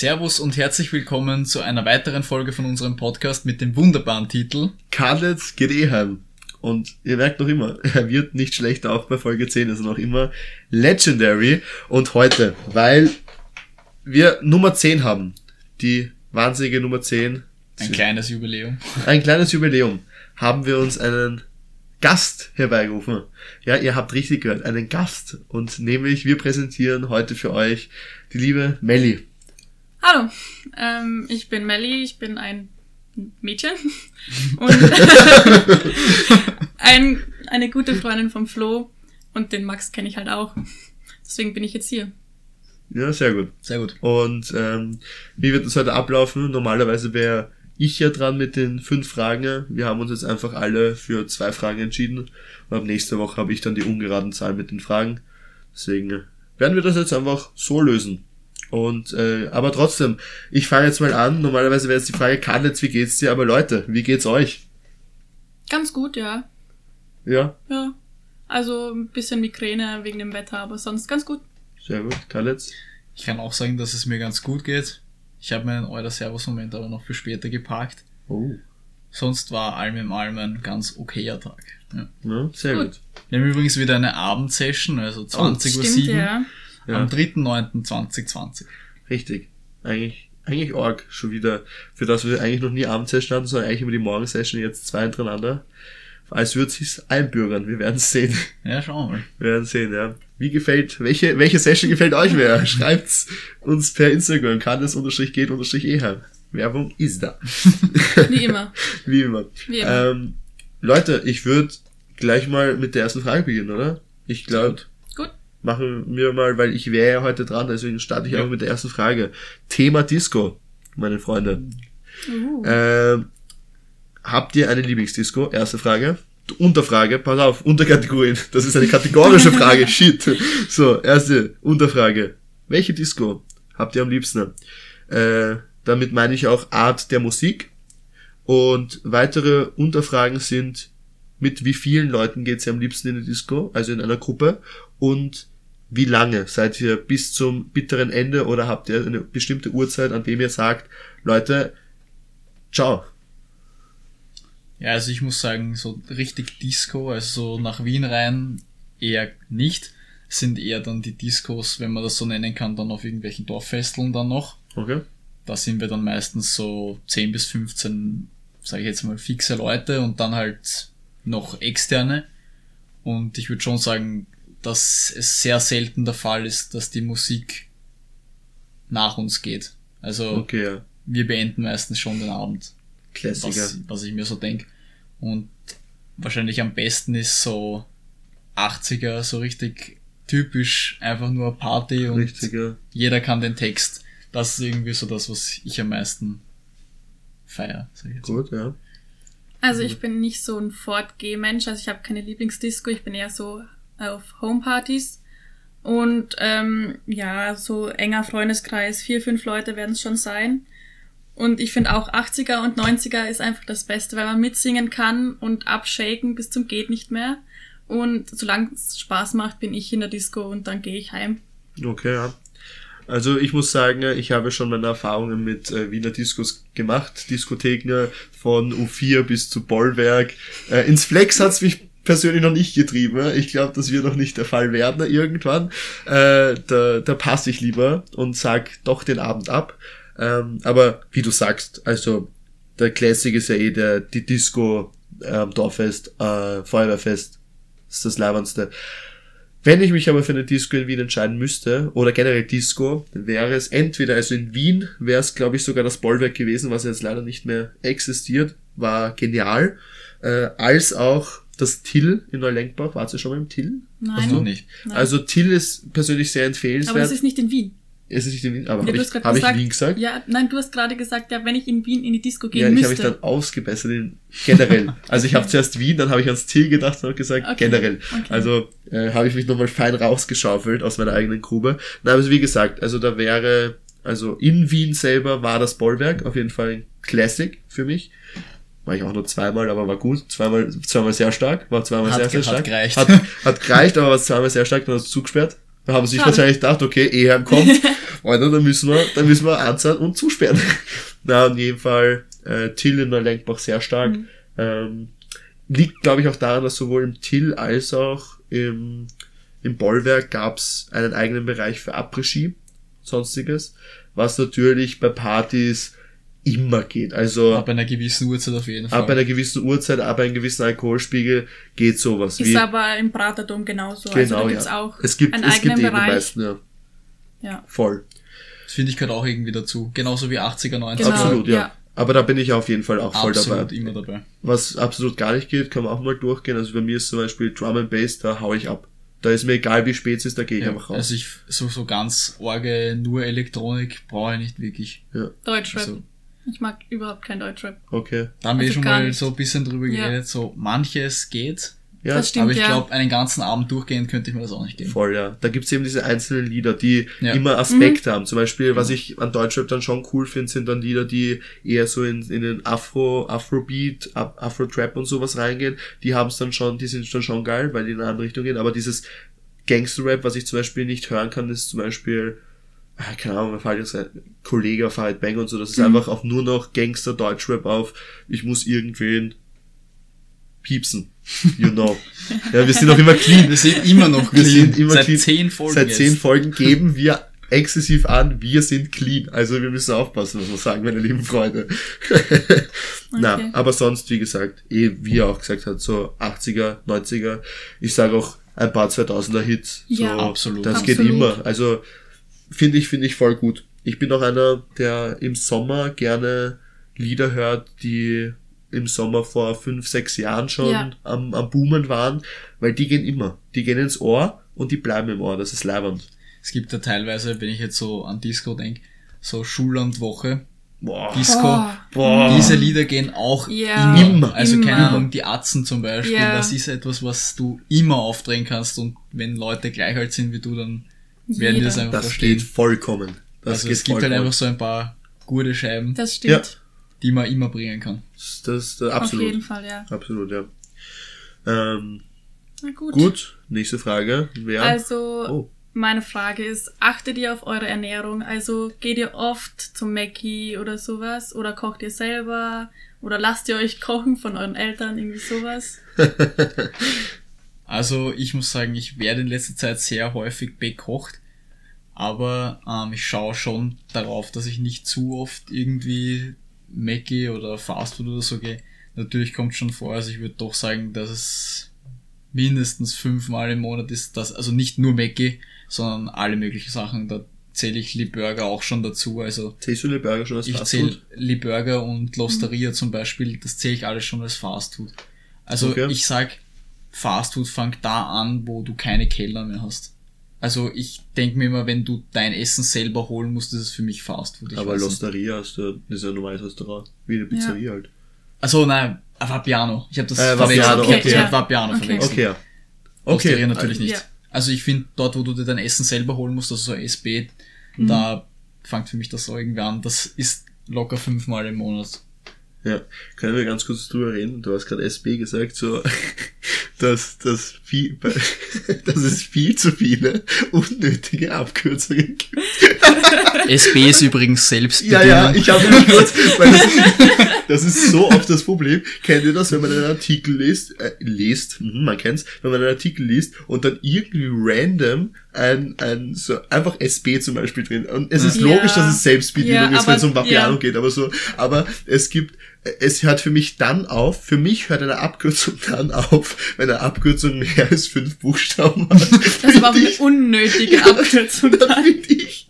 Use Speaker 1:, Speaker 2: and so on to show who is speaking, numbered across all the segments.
Speaker 1: Servus und herzlich willkommen zu einer weiteren Folge von unserem Podcast mit dem wunderbaren Titel
Speaker 2: Kadlitz geht eh heim. Und ihr merkt noch immer, er wird nicht schlechter, auch bei Folge 10 ist er noch immer legendary. Und heute, weil wir Nummer 10 haben, die wahnsinnige Nummer 10.
Speaker 1: Ein kleines Jubiläum.
Speaker 2: Ein kleines Jubiläum. Haben wir uns einen Gast herbeigerufen. Ja, ihr habt richtig gehört, einen Gast. Und nämlich, wir präsentieren heute für euch die liebe Melli.
Speaker 3: Hallo, ähm, ich bin Melli, ich bin ein Mädchen und ein, eine gute Freundin vom Flo und den Max kenne ich halt auch. Deswegen bin ich jetzt hier.
Speaker 2: Ja, sehr gut.
Speaker 1: Sehr gut.
Speaker 2: Und ähm, wie wird das heute ablaufen? Normalerweise wäre ich ja dran mit den fünf Fragen. Wir haben uns jetzt einfach alle für zwei Fragen entschieden. Und ab nächste Woche habe ich dann die ungeraden Zahlen mit den Fragen. Deswegen werden wir das jetzt einfach so lösen. Und äh, aber trotzdem, ich fange jetzt mal an. Normalerweise wäre jetzt die Frage, Kadlitz, wie geht's dir? Aber Leute, wie geht's euch?
Speaker 3: Ganz gut, ja.
Speaker 2: Ja,
Speaker 3: Ja. Also ein bisschen Migräne wegen dem Wetter, aber sonst ganz gut.
Speaker 2: sehr gut. Kadlitz.
Speaker 1: Ich kann auch sagen, dass es mir ganz gut geht. Ich habe meinen Euler Servus-Moment aber noch für später geparkt.
Speaker 2: Oh.
Speaker 1: Sonst war allem im allem ein ganz okayer Tag. Ja.
Speaker 2: Ja, sehr gut.
Speaker 3: Gut.
Speaker 1: Wir haben übrigens wieder eine Abendsession, also 20.07 Uhr
Speaker 3: Stimmt, ja.
Speaker 2: Ja.
Speaker 1: am 3.9.2020.
Speaker 2: Richtig. Eigentlich, eigentlich arg schon wieder. Für das wir eigentlich noch nie Abendsession hatten, sondern eigentlich immer die Morgensession jetzt zwei hintereinander. Als würde sich's einbürgern. Wir werden sehen.
Speaker 1: Ja, schauen wir mal.
Speaker 2: Wir werden sehen, ja. Wie gefällt, welche, welche Session gefällt euch mehr? Schreibt's uns per Instagram. Kann es unterstrich geht unterstrich eher. Werbung ist da.
Speaker 3: Wie immer.
Speaker 2: Wie immer.
Speaker 3: Wie immer.
Speaker 2: Ähm, Leute, ich würde gleich mal mit der ersten Frage beginnen, oder? Ich glaube. Machen wir mal, weil ich wäre ja heute dran, deswegen starte ich
Speaker 1: Ja.
Speaker 2: auch mit der ersten Frage. Thema Disco, meine Freunde.
Speaker 3: Uh.
Speaker 2: Ähm, habt ihr eine Lieblingsdisco? Erste Frage. Unterfrage, pass auf, Unterkategorien. Das ist eine kategorische Frage. Shit. So, erste Unterfrage. Welche Disco habt ihr am liebsten? Äh, damit meine ich auch Art der Musik. Und weitere Unterfragen sind, mit wie vielen Leuten geht's ihr am liebsten in die Disco, also in einer Gruppe? Und wie lange? Seid ihr bis zum bitteren Ende oder habt ihr eine bestimmte Uhrzeit, an dem ihr sagt, Leute, ciao.
Speaker 1: Ja, also ich muss sagen, so richtig Disco, also so nach Wien rein eher nicht. Sind eher dann die Discos, wenn man das so nennen kann, dann auf irgendwelchen Dorffesteln dann noch.
Speaker 2: Okay.
Speaker 1: Da sind wir dann meistens so 10 bis 15, sage ich jetzt mal, fixe Leute und dann halt noch externe. Und ich würde schon sagen, dass es sehr selten der Fall ist, dass die Musik nach uns geht. Also
Speaker 2: Okay, ja.
Speaker 1: wir beenden meistens schon den Abend
Speaker 2: Klassiker.
Speaker 1: was, was ich mir so denk Und wahrscheinlich am besten ist so 80er, so richtig typisch, einfach nur Party und
Speaker 2: Richtiger.
Speaker 1: jeder kann den Text. Das ist irgendwie so das, was ich am meisten feier. Sag ich jetzt.
Speaker 2: Gut, ja.
Speaker 3: Also ich bin nicht so ein Fortgeh-Mensch, also ich habe keine Lieblingsdisco, ich bin eher so auf Homepartys. Und ähm, ja, so enger Freundeskreis, vier, fünf Leute werden es schon sein. Und ich finde auch 80er und 90er ist einfach das Beste, weil man mitsingen kann und abshaken bis zum geht nicht mehr. Und solange es Spaß macht, bin ich in der Disco und dann gehe ich heim.
Speaker 2: Okay, ja. Also ich muss sagen, ich habe schon meine Erfahrungen mit äh, Wiener Diskos gemacht. Diskotheken von U4 bis zu Bollwerk. Äh, ins Flex hat's mich persönlich noch nicht getrieben. Ich glaube, das wird noch nicht der Fall werden irgendwann. Äh, da, da passe ich lieber und sag doch den Abend ab. Ähm, aber wie du sagst, also der Classic ist ja eh der, die Disco, ähm, Dorffest, äh, Feuerwehrfest. Ist das Leibendste. Wenn ich mich aber für eine Disco in Wien entscheiden müsste, oder generell Disco, wäre es entweder, also in Wien wäre es, glaube ich, sogar das Bollwerk gewesen, was jetzt leider nicht mehr existiert, war genial, äh, als auch das Till in Neulenkbach. Wart ihr schon mal im Till?
Speaker 3: Nein.
Speaker 1: noch nicht.
Speaker 3: Nein.
Speaker 2: Also Till ist persönlich sehr
Speaker 3: Aber das
Speaker 2: empfehlenswert.
Speaker 3: ist nicht in Wien.
Speaker 2: Es ist nicht in Wien, aber
Speaker 3: Ja,
Speaker 2: habe
Speaker 3: du
Speaker 2: ich,
Speaker 3: hast
Speaker 2: hab ich Wien gesagt?
Speaker 3: Ja, nein, du hast gerade gesagt, ja, wenn ich in Wien in die Disco gehen
Speaker 2: Ja, ich habe mich
Speaker 3: müsste.
Speaker 2: dann ausgebessert in generell. Also ich habe zuerst Wien, dann habe ich ans Till gedacht und habe gesagt
Speaker 3: Okay,
Speaker 2: generell.
Speaker 3: okay.
Speaker 2: Also äh, habe ich mich nochmal fein rausgeschaufelt aus meiner eigenen Grube. Na, also wie gesagt, also da wäre, also in Wien selber war das Bollwerk auf jeden Fall ein Classic für mich. War ich auch nur zweimal, aber war gut. Zweimal, zweimal sehr stark, war zweimal
Speaker 1: Hat
Speaker 2: sehr, sehr
Speaker 1: ge- hat
Speaker 2: stark.
Speaker 1: gereicht.
Speaker 2: Hat, hat gereicht, aber war zweimal sehr stark, dann hat es zugesperrt. Da haben sie sich wahrscheinlich gedacht, okay, Eheim kommt. Freunde, da müssen wir, da müssen wir anzahlen und zusperren. Na, in jedem Fall, äh, Till in der Lenkbach sehr stark.
Speaker 3: Mhm.
Speaker 2: Ähm, liegt, glaube ich, auch daran, dass sowohl im Till als auch im, im Bollwerk gab's einen eigenen Bereich für Après-Ski, sonstiges, was natürlich bei Partys immer geht. Also
Speaker 1: Ab einer gewissen Uhrzeit auf jeden Fall.
Speaker 2: ab einer gewissen Uhrzeit, ab einem gewissen Alkoholspiegel geht sowas.
Speaker 3: Ist
Speaker 2: wie,
Speaker 3: aber im Praterdom genauso. also
Speaker 2: genau,
Speaker 3: da gibt's
Speaker 2: ja.
Speaker 3: auch
Speaker 2: es gibt,
Speaker 3: einen
Speaker 2: es gibt eben
Speaker 3: Bereich.
Speaker 2: meisten, ja.
Speaker 3: Ja.
Speaker 2: Voll.
Speaker 1: das finde ich gehört auch irgendwie dazu. Genauso wie 80er, 90er.
Speaker 3: Genau,
Speaker 2: Absolut, ja.
Speaker 3: ja.
Speaker 2: Aber da bin ich auf jeden Fall auch voll
Speaker 1: Absolut
Speaker 2: dabei.
Speaker 1: immer dabei.
Speaker 2: Was absolut gar nicht geht, kann man auch mal durchgehen. Also bei mir ist zum Beispiel Drum and Bass, da hau ich ab. Da ist mir egal, wie spät es ist, da gehe ich
Speaker 1: Ja,
Speaker 2: einfach raus.
Speaker 1: also ich, so, so ganz orge, nur Elektronik brauche ich nicht wirklich.
Speaker 3: Deutschrap.
Speaker 1: Also,
Speaker 3: Ich mag überhaupt kein Deutschrap.
Speaker 2: okay.
Speaker 1: da haben wir
Speaker 3: Also
Speaker 1: schon mal
Speaker 3: nicht.
Speaker 1: so ein bisschen drüber
Speaker 3: Ja.
Speaker 1: geredet. So manches geht,
Speaker 2: Ja,
Speaker 3: Das stimmt,
Speaker 1: aber ich
Speaker 3: ja.
Speaker 1: glaube, einen ganzen Abend durchgehend könnte ich mir das auch nicht geben.
Speaker 2: voll, ja. Da gibt's eben diese einzelnen Lieder, die
Speaker 1: Ja.
Speaker 2: immer Aspekte
Speaker 3: Mhm.
Speaker 2: haben. Zum Beispiel, was ich an Deutschrap dann schon cool finde, sind dann Lieder, die eher so in, in den Afro, Afrobeat, Af- Afro-Trap und sowas reingehen. Die haben's dann schon, die sind dann schon geil, weil die in eine andere Richtung gehen. Aber dieses Gangster-Rap, was ich zum Beispiel nicht hören kann, ist zum Beispiel, keine Ahnung, mir fällt jetzt ein Kollege auf Farid Bang und so, das ist
Speaker 3: Mhm.
Speaker 2: einfach auf nur noch Gangster-Deutschrap auf, ich muss irgendwen piepsen. You know. ja, wir sind noch immer clean.
Speaker 1: Wir sind immer noch
Speaker 2: Wir
Speaker 1: clean.
Speaker 2: sind immer
Speaker 1: Seit
Speaker 2: clean.
Speaker 1: zehn Folgen
Speaker 2: Seit
Speaker 1: jetzt.
Speaker 2: zehn Folgen geben wir exzessiv an, wir sind clean. Also wir müssen aufpassen, muss man sagen, meine lieben Freunde. Na,
Speaker 3: Okay.
Speaker 2: aber sonst, wie gesagt, eh, wie er auch gesagt hat, so 80er, 90er. Ich sage auch ein paar 2000er Hits. So,
Speaker 3: Ja,
Speaker 1: absolut.
Speaker 2: Das geht
Speaker 3: Absolut.
Speaker 2: immer. Also finde ich, finde ich voll gut. Ich bin auch einer, der im Sommer gerne Lieder hört, die im Sommer vor fünf, sechs Jahren schon
Speaker 3: Ja.
Speaker 2: am, am Boomen waren, weil die gehen immer. Die gehen ins Ohr und die bleiben im Ohr. Das ist leibend.
Speaker 1: Es gibt ja teilweise, wenn ich jetzt so an Disco denke, so Schullandwoche,
Speaker 2: Boah.
Speaker 1: Disco.
Speaker 3: Boah.
Speaker 2: Boah.
Speaker 1: Diese Lieder gehen auch
Speaker 3: Ja.
Speaker 1: immer. Also
Speaker 3: Immer.
Speaker 1: keine Ahnung, die Atzen zum Beispiel,
Speaker 3: Ja.
Speaker 1: das ist etwas, was du immer aufdrehen kannst und wenn Leute gleich alt sind wie du, dann werden die das einfach
Speaker 2: Das
Speaker 1: verstehen.
Speaker 2: geht vollkommen. Das
Speaker 1: also
Speaker 2: geht
Speaker 1: es gibt halt
Speaker 2: vollkommen.
Speaker 1: einfach so ein paar gute Scheiben,
Speaker 3: Das stimmt.
Speaker 2: Ja.
Speaker 1: die man immer bringen kann.
Speaker 2: Das, das, das,
Speaker 3: Auf
Speaker 2: absolut.
Speaker 3: jeden Fall, ja.
Speaker 2: Absolut, ja. Ähm,
Speaker 3: Na gut.
Speaker 2: gut, nächste Frage. Wer?
Speaker 3: Also,
Speaker 2: Oh.
Speaker 3: meine Frage ist, achtet ihr auf eure Ernährung? Also, geht ihr oft zum Mackie oder sowas? Oder kocht ihr selber? Oder lasst ihr euch kochen von euren Eltern? Irgendwie sowas?
Speaker 1: Also ich muss sagen, ich werde in letzter Zeit sehr häufig bekocht, aber ähm, ich schaue schon darauf, dass ich nicht zu oft irgendwie Mackie oder Fastfood oder so gehe. Natürlich kommt schon vor, also ich würde doch sagen, dass es mindestens fünfmal im Monat ist, das, also nicht nur Mackie, sondern alle möglichen Sachen. Da zähle ich Lee Burger auch schon dazu. Also
Speaker 2: Zählst du die Burger schon als
Speaker 1: ich
Speaker 2: Fastfood?
Speaker 1: zähle Lee Burger und Losteria zum Beispiel, das zähle ich alles schon als Fastfood. Also
Speaker 2: Okay.
Speaker 1: ich sag, Fastfood fängt da an, wo du keine Kellner mehr hast. Also ich denke mir immer, wenn du dein Essen selber holen musst, ist es für mich Fastfood. Ich
Speaker 2: Aber. Losteria hast du, das ist ja ein normales Restaurant. Wie eine Pizzeria halt.
Speaker 1: Also nein, ah, Vapiano. Ich habe das
Speaker 2: Äh,
Speaker 1: verwechselt. Ich
Speaker 2: okay.
Speaker 1: das
Speaker 3: Ja.
Speaker 1: mit Vapiano
Speaker 3: Okay.
Speaker 1: verwechselt.
Speaker 2: Okay, ja.
Speaker 1: Losteria
Speaker 2: Okay.
Speaker 1: natürlich nicht.
Speaker 3: Ja.
Speaker 1: Also ich finde, dort, wo du dir dein Essen selber holen musst, also so SB,
Speaker 3: Mhm.
Speaker 1: da fängt für mich das so irgendwie an. Das ist locker fünfmal im Monat.
Speaker 2: Ja, können wir ganz kurz drüber reden? Du hast gerade SB gesagt, so, dass, dass, viel, dass es viel zu viele unnötige Abkürzungen gibt.
Speaker 1: SB ist übrigens selbst
Speaker 2: Ja, ja, ich habe mich kurz, weil das, das ist so oft das Problem. Kennt ihr das, wenn man einen Artikel liest, äh, liest, mhm, man kennt's, wenn man einen Artikel liest und dann irgendwie random ein, ein, so, einfach SB zum Beispiel drin. Und es ist
Speaker 3: Ja.
Speaker 2: logisch, dass es Selbstbedienung
Speaker 3: Ja,
Speaker 2: ist, wenn es um Vapiano
Speaker 3: ja.
Speaker 2: geht, aber so, aber es gibt, es hört für mich dann auf, für mich hört eine Abkürzung dann auf, wenn eine Abkürzung mehr als fünf Buchstaben hat.
Speaker 3: Das auch eine unnötige Abkürzung.
Speaker 2: Dann finde ich,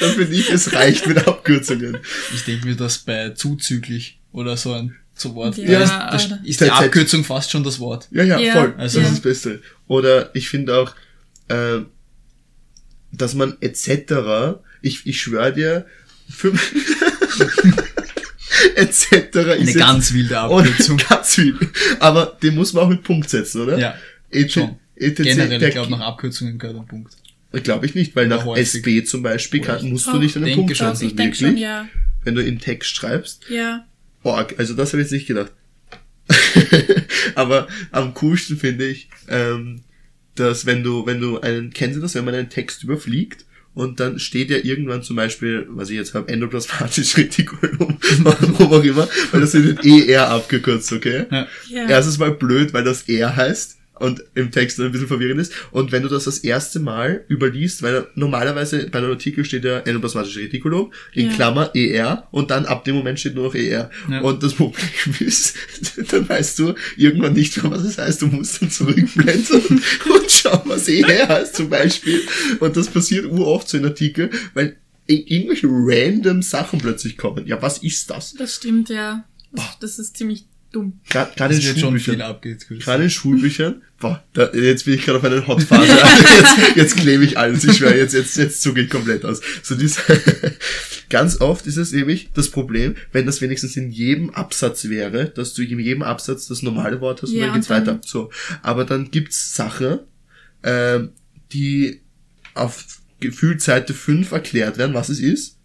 Speaker 2: dann finde ich, es reicht mit Abkürzungen.
Speaker 1: Ich denke mir das bei zuzüglich oder so ein so Wort.
Speaker 3: Ja,
Speaker 1: da ist, da
Speaker 3: oder-
Speaker 1: ist die. Abkürzung fast schon das Wort.
Speaker 2: Ja, ja,
Speaker 3: Ja,
Speaker 2: voll.
Speaker 1: also-
Speaker 2: das ist das Beste. Oder ich finde auch, äh, dass man etc. Ich, ich schwöre dir, fünf etc.
Speaker 1: Eine
Speaker 2: ist
Speaker 1: ganz wilde Abkürzung.
Speaker 2: ganz viel. Aber den muss man auch mit Punkt setzen, oder?
Speaker 1: Ja,
Speaker 2: ET,
Speaker 1: schon.
Speaker 2: ETC,
Speaker 1: Generell, ich glaube, nach Abkürzungen gehört ein Punkt.
Speaker 2: Glaube ich nicht, weil nach
Speaker 1: häufig.
Speaker 2: SB zum Beispiel kann, musst du nicht einen Punkt setzen.
Speaker 3: Ich denke
Speaker 2: wirklich.
Speaker 3: schon, ja.
Speaker 2: Wenn du in Text schreibst.
Speaker 3: Ja.
Speaker 2: Boah, also das habe ich jetzt nicht gedacht. Aber am coolsten finde ich, ähm, dass wenn du, wenn du einen, kennst du das, wenn man einen Text überfliegt und dann steht ja irgendwann zum Beispiel, was ich jetzt habe, endoplasmatisches Retikulum, warum auch immer, weil das wird ER abgekürzt, okay?
Speaker 1: Ja.
Speaker 3: Ja.
Speaker 2: Erstens mal blöd, weil das R heißt und im Text ein bisschen verwirrend ist. Und wenn du das das erste Mal überliest, weil normalerweise bei einem Artikel steht ja endoplasmatisches Retikulum, in
Speaker 3: Ja.
Speaker 2: Klammer ER, und dann ab dem Moment steht nur noch ER.
Speaker 1: Ja.
Speaker 2: Und das Problem ist, dann weißt du irgendwann nicht mehr, was es heißt. Du musst dann zurückblenden und schauen, was ER heißt zum Beispiel. Und das passiert uroft so in Artikeln, weil irgendwelche random Sachen plötzlich kommen. Ja, was ist das?
Speaker 3: Das stimmt, ja. Das, das ist ziemlich dumm.
Speaker 2: Gra- Gerade in Schulbüchern. Gerade in Schulbüchern, boah, da, jetzt bin ich gerade auf einer Hotphase. Jetzt, jetzt klebe ich alles, ich schwöre, jetzt, jetzt, jetzt zuge ich komplett aus. So dies, ganz oft ist es nämlich das Problem, wenn das wenigstens in jedem Absatz wäre, dass du in jedem Absatz das normale Wort hast und
Speaker 3: Ja,
Speaker 2: dann geht's
Speaker 3: und dann-
Speaker 2: weiter. So. Aber dann gibt's Sachen, ähm, die auf gefühlt Seite 5 erklärt werden, was es ist.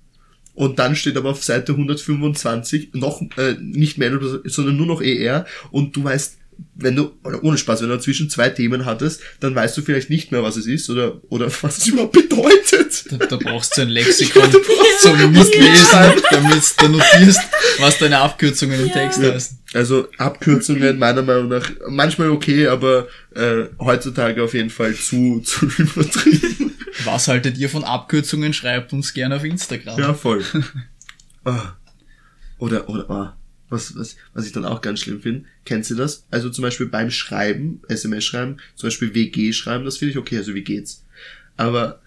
Speaker 2: Und dann steht aber auf Seite 125 noch äh, nicht mehr, sondern nur noch ER und du weißt, wenn du, oder ohne Spaß, wenn du dazwischen zwei Themen hattest, dann weißt du vielleicht nicht mehr, was es ist oder, oder was es überhaupt bedeutet.
Speaker 1: Da, da brauchst du ein Lexikon
Speaker 2: Ja, du
Speaker 1: zum Mitlesen, damit du notierst, was deine Abkürzungen im
Speaker 3: Ja.
Speaker 1: Text
Speaker 2: Ja.
Speaker 1: heißen.
Speaker 2: Also Abkürzungen meiner Meinung nach manchmal okay, aber äh, heutzutage auf jeden Fall zu, zu übertrieben.
Speaker 1: Was haltet ihr von Abkürzungen? Schreibt uns gerne auf Instagram.
Speaker 2: Ja, voll. Ah. Oder, oder, ah. Was, was, was ich dann auch ganz schlimm finde, kennt ihr das? Also zum Beispiel beim Schreiben, SMS schreiben, zum Beispiel WG schreiben, das finde ich okay, also wie geht's? Aber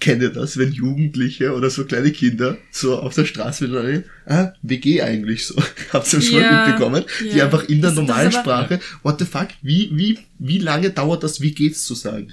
Speaker 2: kennt ihr das, wenn Jugendliche oder so kleine Kinder so auf der Straße miteinander, ah, WG eigentlich so, habt ihr schon
Speaker 3: Ja,
Speaker 2: mitbekommen? Die
Speaker 3: ja.
Speaker 2: einfach in der
Speaker 3: Das-
Speaker 2: normalen Sprache, what the fuck, wie, wie, wie lange dauert das, wie geht's zu sagen?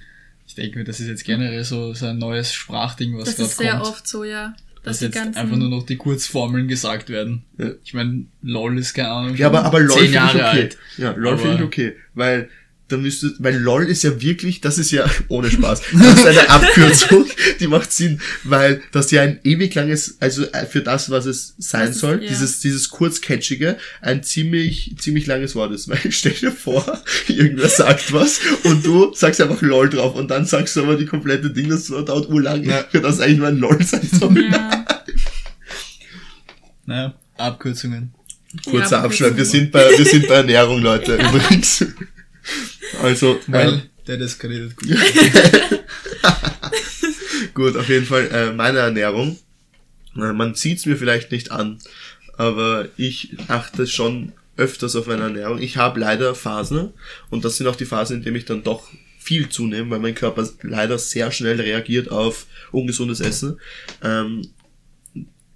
Speaker 1: Ich denke mir, das ist jetzt generell so, so ein neues Sprachding, was
Speaker 3: Das
Speaker 1: gerade
Speaker 3: ist sehr
Speaker 1: kommt.
Speaker 3: oft so, ja.
Speaker 1: dass
Speaker 3: Dass die
Speaker 1: jetzt
Speaker 3: ganzen,
Speaker 1: einfach nur noch die Kurzformeln gesagt werden.
Speaker 2: Ja.
Speaker 1: Ich meine, LOL ist keine Ahnung.
Speaker 2: Ja, aber, aber LOL
Speaker 1: zehn
Speaker 2: finde ich
Speaker 1: Jahre
Speaker 2: okay.
Speaker 1: alt.
Speaker 2: Ja, LOL finde ich okay, weil da müsste, weil LOL ist ja wirklich, das ist ja, ohne Spaß, das ist eine Abkürzung, die macht Sinn, weil das ja ein ewig langes, also äh, für das, was es sein
Speaker 3: Das ist-
Speaker 2: soll,
Speaker 3: ja.
Speaker 2: dieses, dieses kurzcatchige, ein ziemlich, ziemlich langes Wort ist, weil stell dir vor, irgendwer sagt was und du sagst einfach LOL drauf und dann sagst du aber die komplette Ding, das dauert urlang,
Speaker 1: Ja.
Speaker 2: für das eigentlich nur ein LOL sein soll.
Speaker 3: ja,
Speaker 1: Naja, Abkürzungen.
Speaker 2: Kurzer
Speaker 3: Ja,
Speaker 2: Abschnitt. Wir sind bei, wir sind bei Ernährung, Leute, übrigens. Also,
Speaker 1: Weil
Speaker 2: ähm,
Speaker 1: der das geredet gut.
Speaker 2: gut, auf jeden Fall, äh, meine Ernährung. Äh, man sieht's mir vielleicht nicht an, aber ich achte schon öfters auf meine Ernährung. Ich habe leider Phasen und das sind auch die Phasen, in denen ich dann doch viel zunehme, weil mein Körper leider sehr schnell reagiert auf ungesundes Essen. Ähm,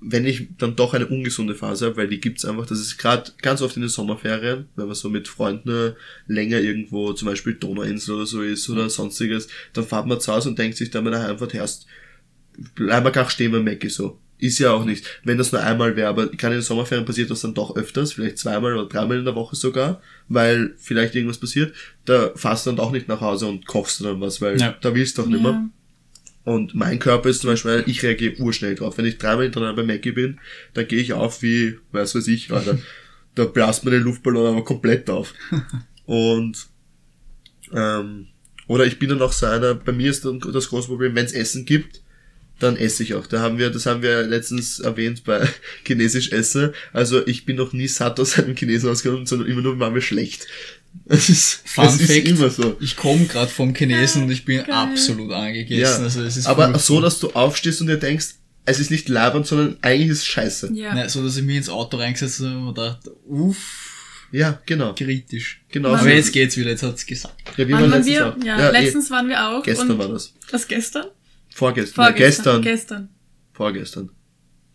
Speaker 2: wenn ich dann doch eine ungesunde Phase habe, weil die gibt's einfach, das ist gerade ganz oft in den Sommerferien, wenn man so mit Freunden länger irgendwo, zum Beispiel Donauinsel oder so ist oder sonstiges, dann fahrt man zu Hause und denkt sich dann, wenn er einfach erst, bleib mal gar stehen beim Mackie so. Ist ja auch nicht. Wenn das nur einmal wäre, aber gerade in den Sommerferien passiert das dann doch öfters, vielleicht zweimal oder dreimal in der Woche sogar, weil vielleicht irgendwas passiert, da fährst du dann auch nicht nach Hause und kochst du dann was, weil
Speaker 1: Ja.
Speaker 2: da willst du doch nicht mehr. Und mein Körper ist zum Beispiel, ich reagiere urschnell drauf. Wenn ich dreimal hintereinander bei Mackie bin, dann gehe ich auf wie, weiß weiß ich, Alter. da blast mir den Luftballon aber komplett auf. Und, ähm, oder ich bin dann auch so einer, bei mir ist dann das große Problem, wenn es Essen gibt, dann esse ich auch. Da haben wir, das haben wir letztens erwähnt bei Chinesisch Essen. Also ich bin noch nie satt aus einem Chinesen ausgegangen, sondern immer nur war mir schlecht. Es ist,
Speaker 1: Fun
Speaker 2: es ist
Speaker 1: Fact,
Speaker 2: immer so.
Speaker 1: ich komme gerade vom Chinesen und ich bin
Speaker 3: Geil.
Speaker 1: absolut angegessen.
Speaker 2: Ja,
Speaker 1: Also es ist
Speaker 2: aber so, dass du aufstehst und dir denkst, es ist nicht labernd, sondern eigentlich ist es scheiße.
Speaker 3: ja.
Speaker 1: Nein, so dass ich mich ins Auto reingesetzt habe und dachte, uff,
Speaker 2: Ja, genau.
Speaker 1: kritisch.
Speaker 2: Genau.
Speaker 1: Aber
Speaker 2: so.
Speaker 1: jetzt geht's wieder, jetzt hat's gesagt.
Speaker 2: Ja, wie
Speaker 3: waren
Speaker 2: letztens
Speaker 3: wir?
Speaker 2: auch.
Speaker 3: Ja,
Speaker 2: eh,
Speaker 3: letztens waren wir auch.
Speaker 2: gestern
Speaker 3: und
Speaker 2: war das.
Speaker 3: Was gestern?
Speaker 2: Vorgestern. Vorgestern.
Speaker 3: Vorgestern.
Speaker 2: gestern.
Speaker 3: Gestern.
Speaker 2: Vorgestern.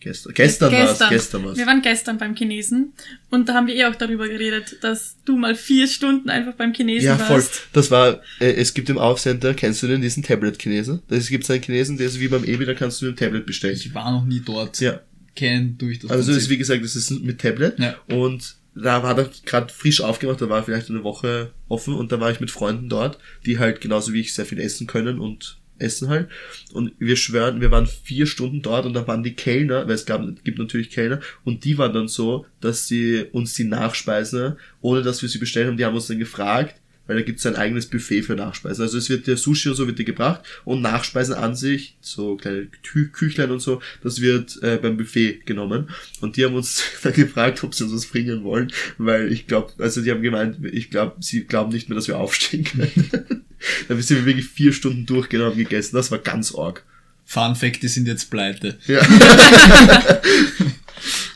Speaker 2: Gestern. Gestern war's. Gestern war's.
Speaker 3: Wir waren gestern beim Chinesen und da haben wir eh auch darüber geredet, dass du mal vier Stunden einfach beim Chinesen
Speaker 2: Ja, voll.
Speaker 3: warst.
Speaker 2: Das war, äh, es gibt im Aufcenter, kennst du den, diesen Tablet-Chinesen? Es gibt einen Chinesen, der ist wie beim Ebi, da kannst du dem Tablet bestellen.
Speaker 1: Ich war noch nie dort.
Speaker 2: Ja.
Speaker 1: Kennen durch das
Speaker 2: Also es ist, wie gesagt, das ist mit Tablet.
Speaker 1: Ja.
Speaker 2: Und da war er gerade frisch aufgemacht, da war vielleicht eine Woche offen und da war ich mit Freunden dort, die halt genauso wie ich sehr viel essen können und essen halt. Und wir schwören, wir waren vier Stunden dort und da waren die Kellner, weil es gab, gibt natürlich Kellner, und die waren dann so, dass sie uns die Nachspeisen, ohne dass wir sie bestellen haben, die haben uns dann gefragt, weil da gibt's ein eigenes Buffet für Nachspeisen. Also es wird der Sushi und so wird dir gebracht und Nachspeisen an sich, so kleine Kü Küchlein und so, das wird äh, beim Buffet genommen. Und die haben uns dann gefragt, ob sie uns was bringen wollen, weil ich glaube, also die haben gemeint, ich glaube, sie glauben nicht mehr, dass wir aufstehen können. da sind wir wirklich vier Stunden durchgenommen gegessen. Das war ganz arg.
Speaker 1: Fun Fact, die sind jetzt pleite.
Speaker 2: Ja.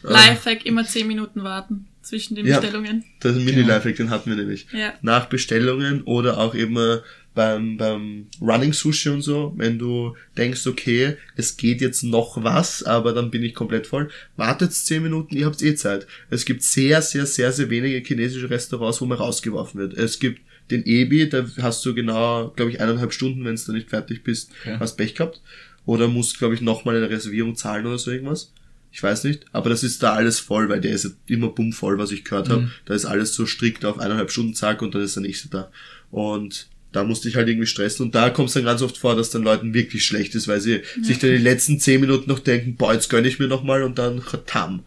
Speaker 3: Lifehack, immer 10 Minuten warten zwischen den
Speaker 2: Ja.
Speaker 3: Bestellungen.
Speaker 2: Das ist ein
Speaker 1: Genau.
Speaker 2: Mini-Lifehack, den hatten wir nämlich.
Speaker 3: Ja.
Speaker 2: Nach Bestellungen oder auch immer beim, beim Running Sushi und so, wenn du denkst, okay, es geht jetzt noch was, aber dann bin ich komplett voll, wartet 10 Minuten, ihr habt eh Zeit. Es gibt sehr, sehr, sehr, sehr wenige chinesische Restaurants, wo man rausgeworfen wird. Es gibt den Ebi, da hast du genau, glaube ich, eineinhalb Stunden, wenn du nicht fertig bist,
Speaker 1: Okay.
Speaker 2: hast Pech gehabt. Oder musst, glaube ich, nochmal eine Reservierung zahlen oder so irgendwas. Ich weiß nicht, aber das ist da alles voll, weil der ist ja immer bummvoll, was ich gehört habe. Da ist alles so strikt auf eineinhalb Stunden zack und dann ist der nächste da. Und da musste ich halt irgendwie stressen und da kommt es dann ganz oft vor, dass dann Leuten wirklich schlecht ist, weil sie sich dann die letzten zehn Minuten noch denken, boah, jetzt gönn ich mir nochmal und dann tam.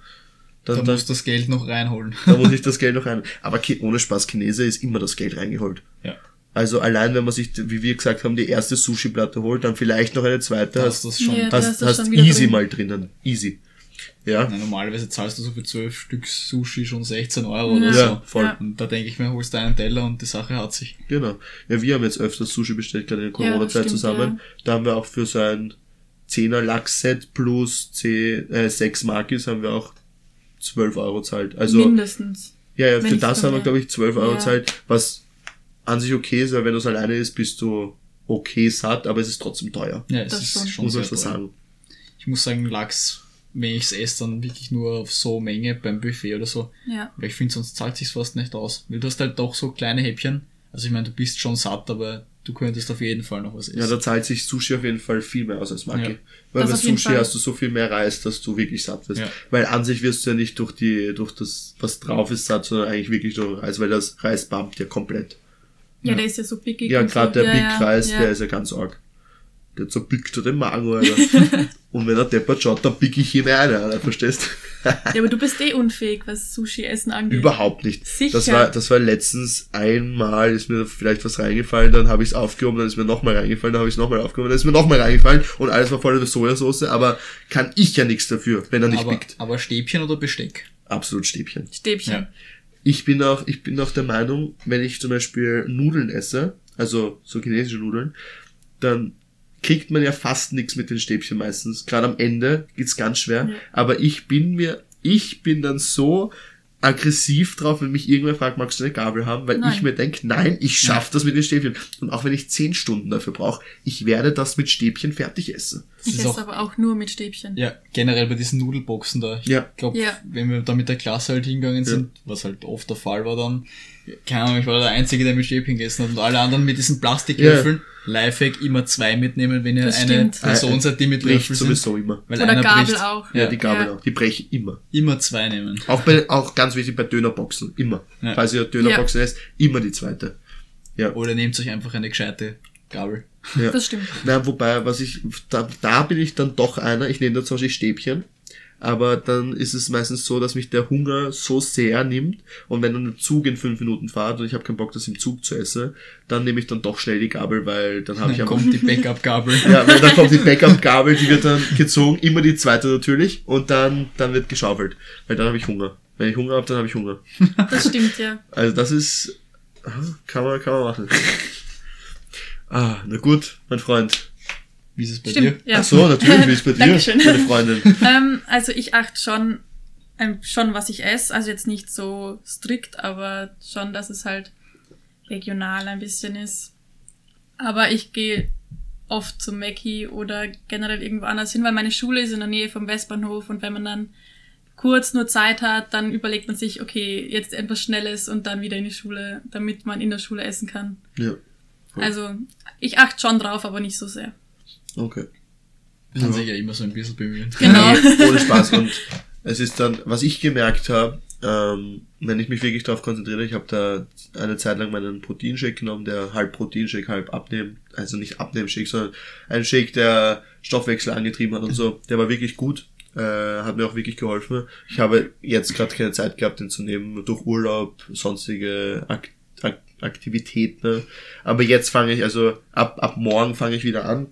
Speaker 1: Da
Speaker 2: Dann,
Speaker 1: du das Geld noch reinholen.
Speaker 2: da muss ich das Geld noch rein. Aber ohne Spaß, Chinese ist immer das Geld reingeholt.
Speaker 1: Ja.
Speaker 2: Also allein, wenn man sich, wie wir gesagt haben, die erste Sushi-Platte holt, dann vielleicht noch eine zweite,
Speaker 1: Da
Speaker 2: hast,
Speaker 1: das schon.
Speaker 3: Ja.
Speaker 2: hast,
Speaker 3: hast du
Speaker 2: hast easy
Speaker 3: drin.
Speaker 2: mal drinnen. Easy. Ja.
Speaker 1: Na, normalerweise zahlst du so für 12 Stück Sushi schon 16 Euro oder
Speaker 3: Ja.
Speaker 1: so.
Speaker 2: Ja, voll.
Speaker 3: Ja.
Speaker 1: Und da denke ich mir, holst du einen Teller und die Sache hat sich.
Speaker 2: Genau. Ja, wir haben jetzt öfters Sushi bestellt, gerade in der
Speaker 3: Ja,
Speaker 2: Corona-Zeit
Speaker 3: stimmt,
Speaker 2: zusammen.
Speaker 3: ja.
Speaker 2: Da haben wir auch für so ein 10er Lachs-Set plus 10, äh, 6 Makis haben wir auch 12 Euro zahlt. Also,
Speaker 3: Mindestens.
Speaker 2: ja, ja, für das haben wir, glaube ich, 12 Euro
Speaker 3: Ja.
Speaker 2: zahlt, was an sich okay ist, weil wenn du es alleine isst, bist du okay satt, aber es ist trotzdem teuer.
Speaker 1: Ja, es
Speaker 3: Das
Speaker 1: ist
Speaker 3: schon.
Speaker 1: schon
Speaker 2: Muss
Speaker 1: sehr
Speaker 2: so
Speaker 1: teuer.
Speaker 2: sagen.
Speaker 1: Ich muss sagen, Lachs, wenn ich es esse, dann wirklich nur auf so Menge beim Buffet oder so.
Speaker 3: Ja.
Speaker 1: Weil ich finde, sonst zahlt sich's fast nicht aus. Weil du hast halt doch so kleine Häppchen. Also ich meine, du bist schon satt, aber du könntest auf jeden Fall noch was essen.
Speaker 2: Ja, da zahlt sich Sushi auf jeden Fall viel mehr aus als Maki.
Speaker 1: Ja.
Speaker 2: Weil
Speaker 3: Das
Speaker 2: bei Sushi
Speaker 3: Fall.
Speaker 2: hast du so viel mehr Reis, dass du wirklich satt wirst.
Speaker 1: Ja.
Speaker 2: Weil an sich wirst du ja nicht durch die, durch das, was drauf ist, satt, sondern eigentlich wirklich durch Reis, weil das Reis bumpt ja komplett.
Speaker 3: Ja,
Speaker 1: Ja.
Speaker 3: der ist ja so pickig.
Speaker 2: Ja, gerade
Speaker 3: so.
Speaker 2: der
Speaker 3: ja,
Speaker 2: Big
Speaker 3: ja,
Speaker 2: Reis,
Speaker 3: ja.
Speaker 2: der ist ja ganz arg. Der zerbickt dir den Magen, Alter. Und wenn er deppert schaut, dann pick ich ihn ein, Alter, verstehst?
Speaker 3: Ja, aber du bist eh unfähig, was Sushi-Essen angeht.
Speaker 2: Überhaupt nicht.
Speaker 3: Sicher.
Speaker 2: Das war, das war letztens einmal, ist mir vielleicht was reingefallen, dann habe ich es aufgehoben, dann ist mir nochmal reingefallen, dann habe ich es nochmal aufgehoben, dann ist mir nochmal reingefallen und alles war voller Sojasauce, aber kann ich ja nichts dafür, wenn er nicht
Speaker 1: aber,
Speaker 2: pickt.
Speaker 1: aber Stäbchen oder Besteck?
Speaker 2: Absolut Stäbchen.
Speaker 3: Stäbchen.
Speaker 1: Ja.
Speaker 2: Ich bin auch, ich bin auch der Meinung, wenn ich zum Beispiel Nudeln esse, also so chinesische Nudeln, dann kriegt man ja fast nichts mit den Stäbchen meistens. Gerade am Ende geht's ganz schwer.
Speaker 3: Ja.
Speaker 2: Aber ich bin mir, ich bin dann so aggressiv drauf, wenn mich irgendwer fragt, magst du eine Gabel haben? Weil
Speaker 3: Nein.
Speaker 2: ich mir denk, nein, ich schaff das mit den Stäbchen. Und auch wenn ich zehn Stunden dafür brauche, ich werde das mit Stäbchen fertig essen.
Speaker 3: Ich
Speaker 1: ist
Speaker 3: esse
Speaker 1: auch,
Speaker 3: aber auch nur mit Stäbchen.
Speaker 1: ja, generell bei diesen Nudelboxen da. Ich
Speaker 2: Ja.
Speaker 1: glaube,
Speaker 3: Ja.
Speaker 1: wenn wir da mit der Klasse halt hingegangen sind, was halt oft der Fall war dann, keine Ahnung, ich war der Einzige, der mit Stäbchen gegessen hat und alle anderen mit diesen Plastiklöffeln. Lifehack immer zwei mitnehmen, wenn ihr
Speaker 3: Das
Speaker 1: eine
Speaker 3: stimmt.
Speaker 1: Person seid, die mit Löffeln sind.
Speaker 2: sowieso immer.
Speaker 1: Weil
Speaker 3: Oder
Speaker 1: einer
Speaker 3: Gabel
Speaker 1: bricht.
Speaker 3: auch.
Speaker 2: Ja,
Speaker 1: Ja,
Speaker 2: die Gabel
Speaker 3: Ja.
Speaker 2: auch. Die breche ich immer.
Speaker 1: Immer zwei nehmen.
Speaker 2: Auch bei, auch ganz wichtig bei Dönerboxen. Immer.
Speaker 1: Ja.
Speaker 2: Falls ihr Dönerboxen esst, immer die zweite. Ja.
Speaker 1: Oder nehmt euch einfach eine gescheite Gabel.
Speaker 2: ja.
Speaker 3: Das stimmt.
Speaker 2: Na, wobei, was ich, da, da bin ich dann doch einer, ich nehme da zum Beispiel Stäbchen, aber dann ist es meistens so, dass mich der Hunger so sehr nimmt und wenn dann der Zug in fünf Minuten fährt und ich habe keinen Bock, das im Zug zu essen, dann nehme ich dann doch schnell die Gabel, weil dann habe ich
Speaker 1: Dann
Speaker 2: einfach
Speaker 1: kommt die Backup-Gabel.
Speaker 2: ja, weil dann kommt die Backup-Gabel, die wird dann gezogen, immer die zweite natürlich, und dann, dann wird geschaufelt. Weil dann habe ich Hunger. Wenn ich Hunger habe, dann habe ich Hunger.
Speaker 3: Das stimmt, ja.
Speaker 2: Also das ist, ah, kann man, kann man machen. Ah, na gut, mein Freund.
Speaker 1: Wie ist es bei
Speaker 3: Stimmt,
Speaker 1: dir?
Speaker 3: ja.
Speaker 2: Ach so, natürlich, wie ist bei dir,
Speaker 3: Dankeschön.
Speaker 2: meine Freundin?
Speaker 3: ähm, also ich achte schon, ähm, schon, was ich esse. Also jetzt nicht so strikt, aber schon, dass es halt regional ein bisschen ist. Aber ich gehe oft zum Mackie oder generell irgendwo anders hin, weil meine Schule ist in der Nähe vom Westbahnhof und wenn man dann kurz nur Zeit hat, dann überlegt man sich, okay, jetzt etwas Schnelles und dann wieder in die Schule, damit man in der Schule essen kann.
Speaker 2: Ja,
Speaker 3: Also ich achte schon drauf, aber nicht so sehr.
Speaker 2: okay.
Speaker 1: Kann sich ja immer so ein bisschen bemühen.
Speaker 3: Genau.
Speaker 2: Nee, ohne Spaß. Und es ist dann, was ich gemerkt habe, ähm, wenn ich mich wirklich darauf konzentriere, ich habe da eine Zeit lang meinen Proteinshake genommen, der halb Proteinshake, halb abnehmen, also nicht abnehmen-Shake, sondern ein Shake, der Stoffwechsel angetrieben hat und so. Der war wirklich gut, äh, hat mir auch wirklich geholfen. Ich habe jetzt gerade keine Zeit gehabt, den zu nehmen, durch Urlaub, sonstige Ak Ak Aktivitäten. Ne? Aber jetzt fange ich, also ab, ab morgen fange ich wieder an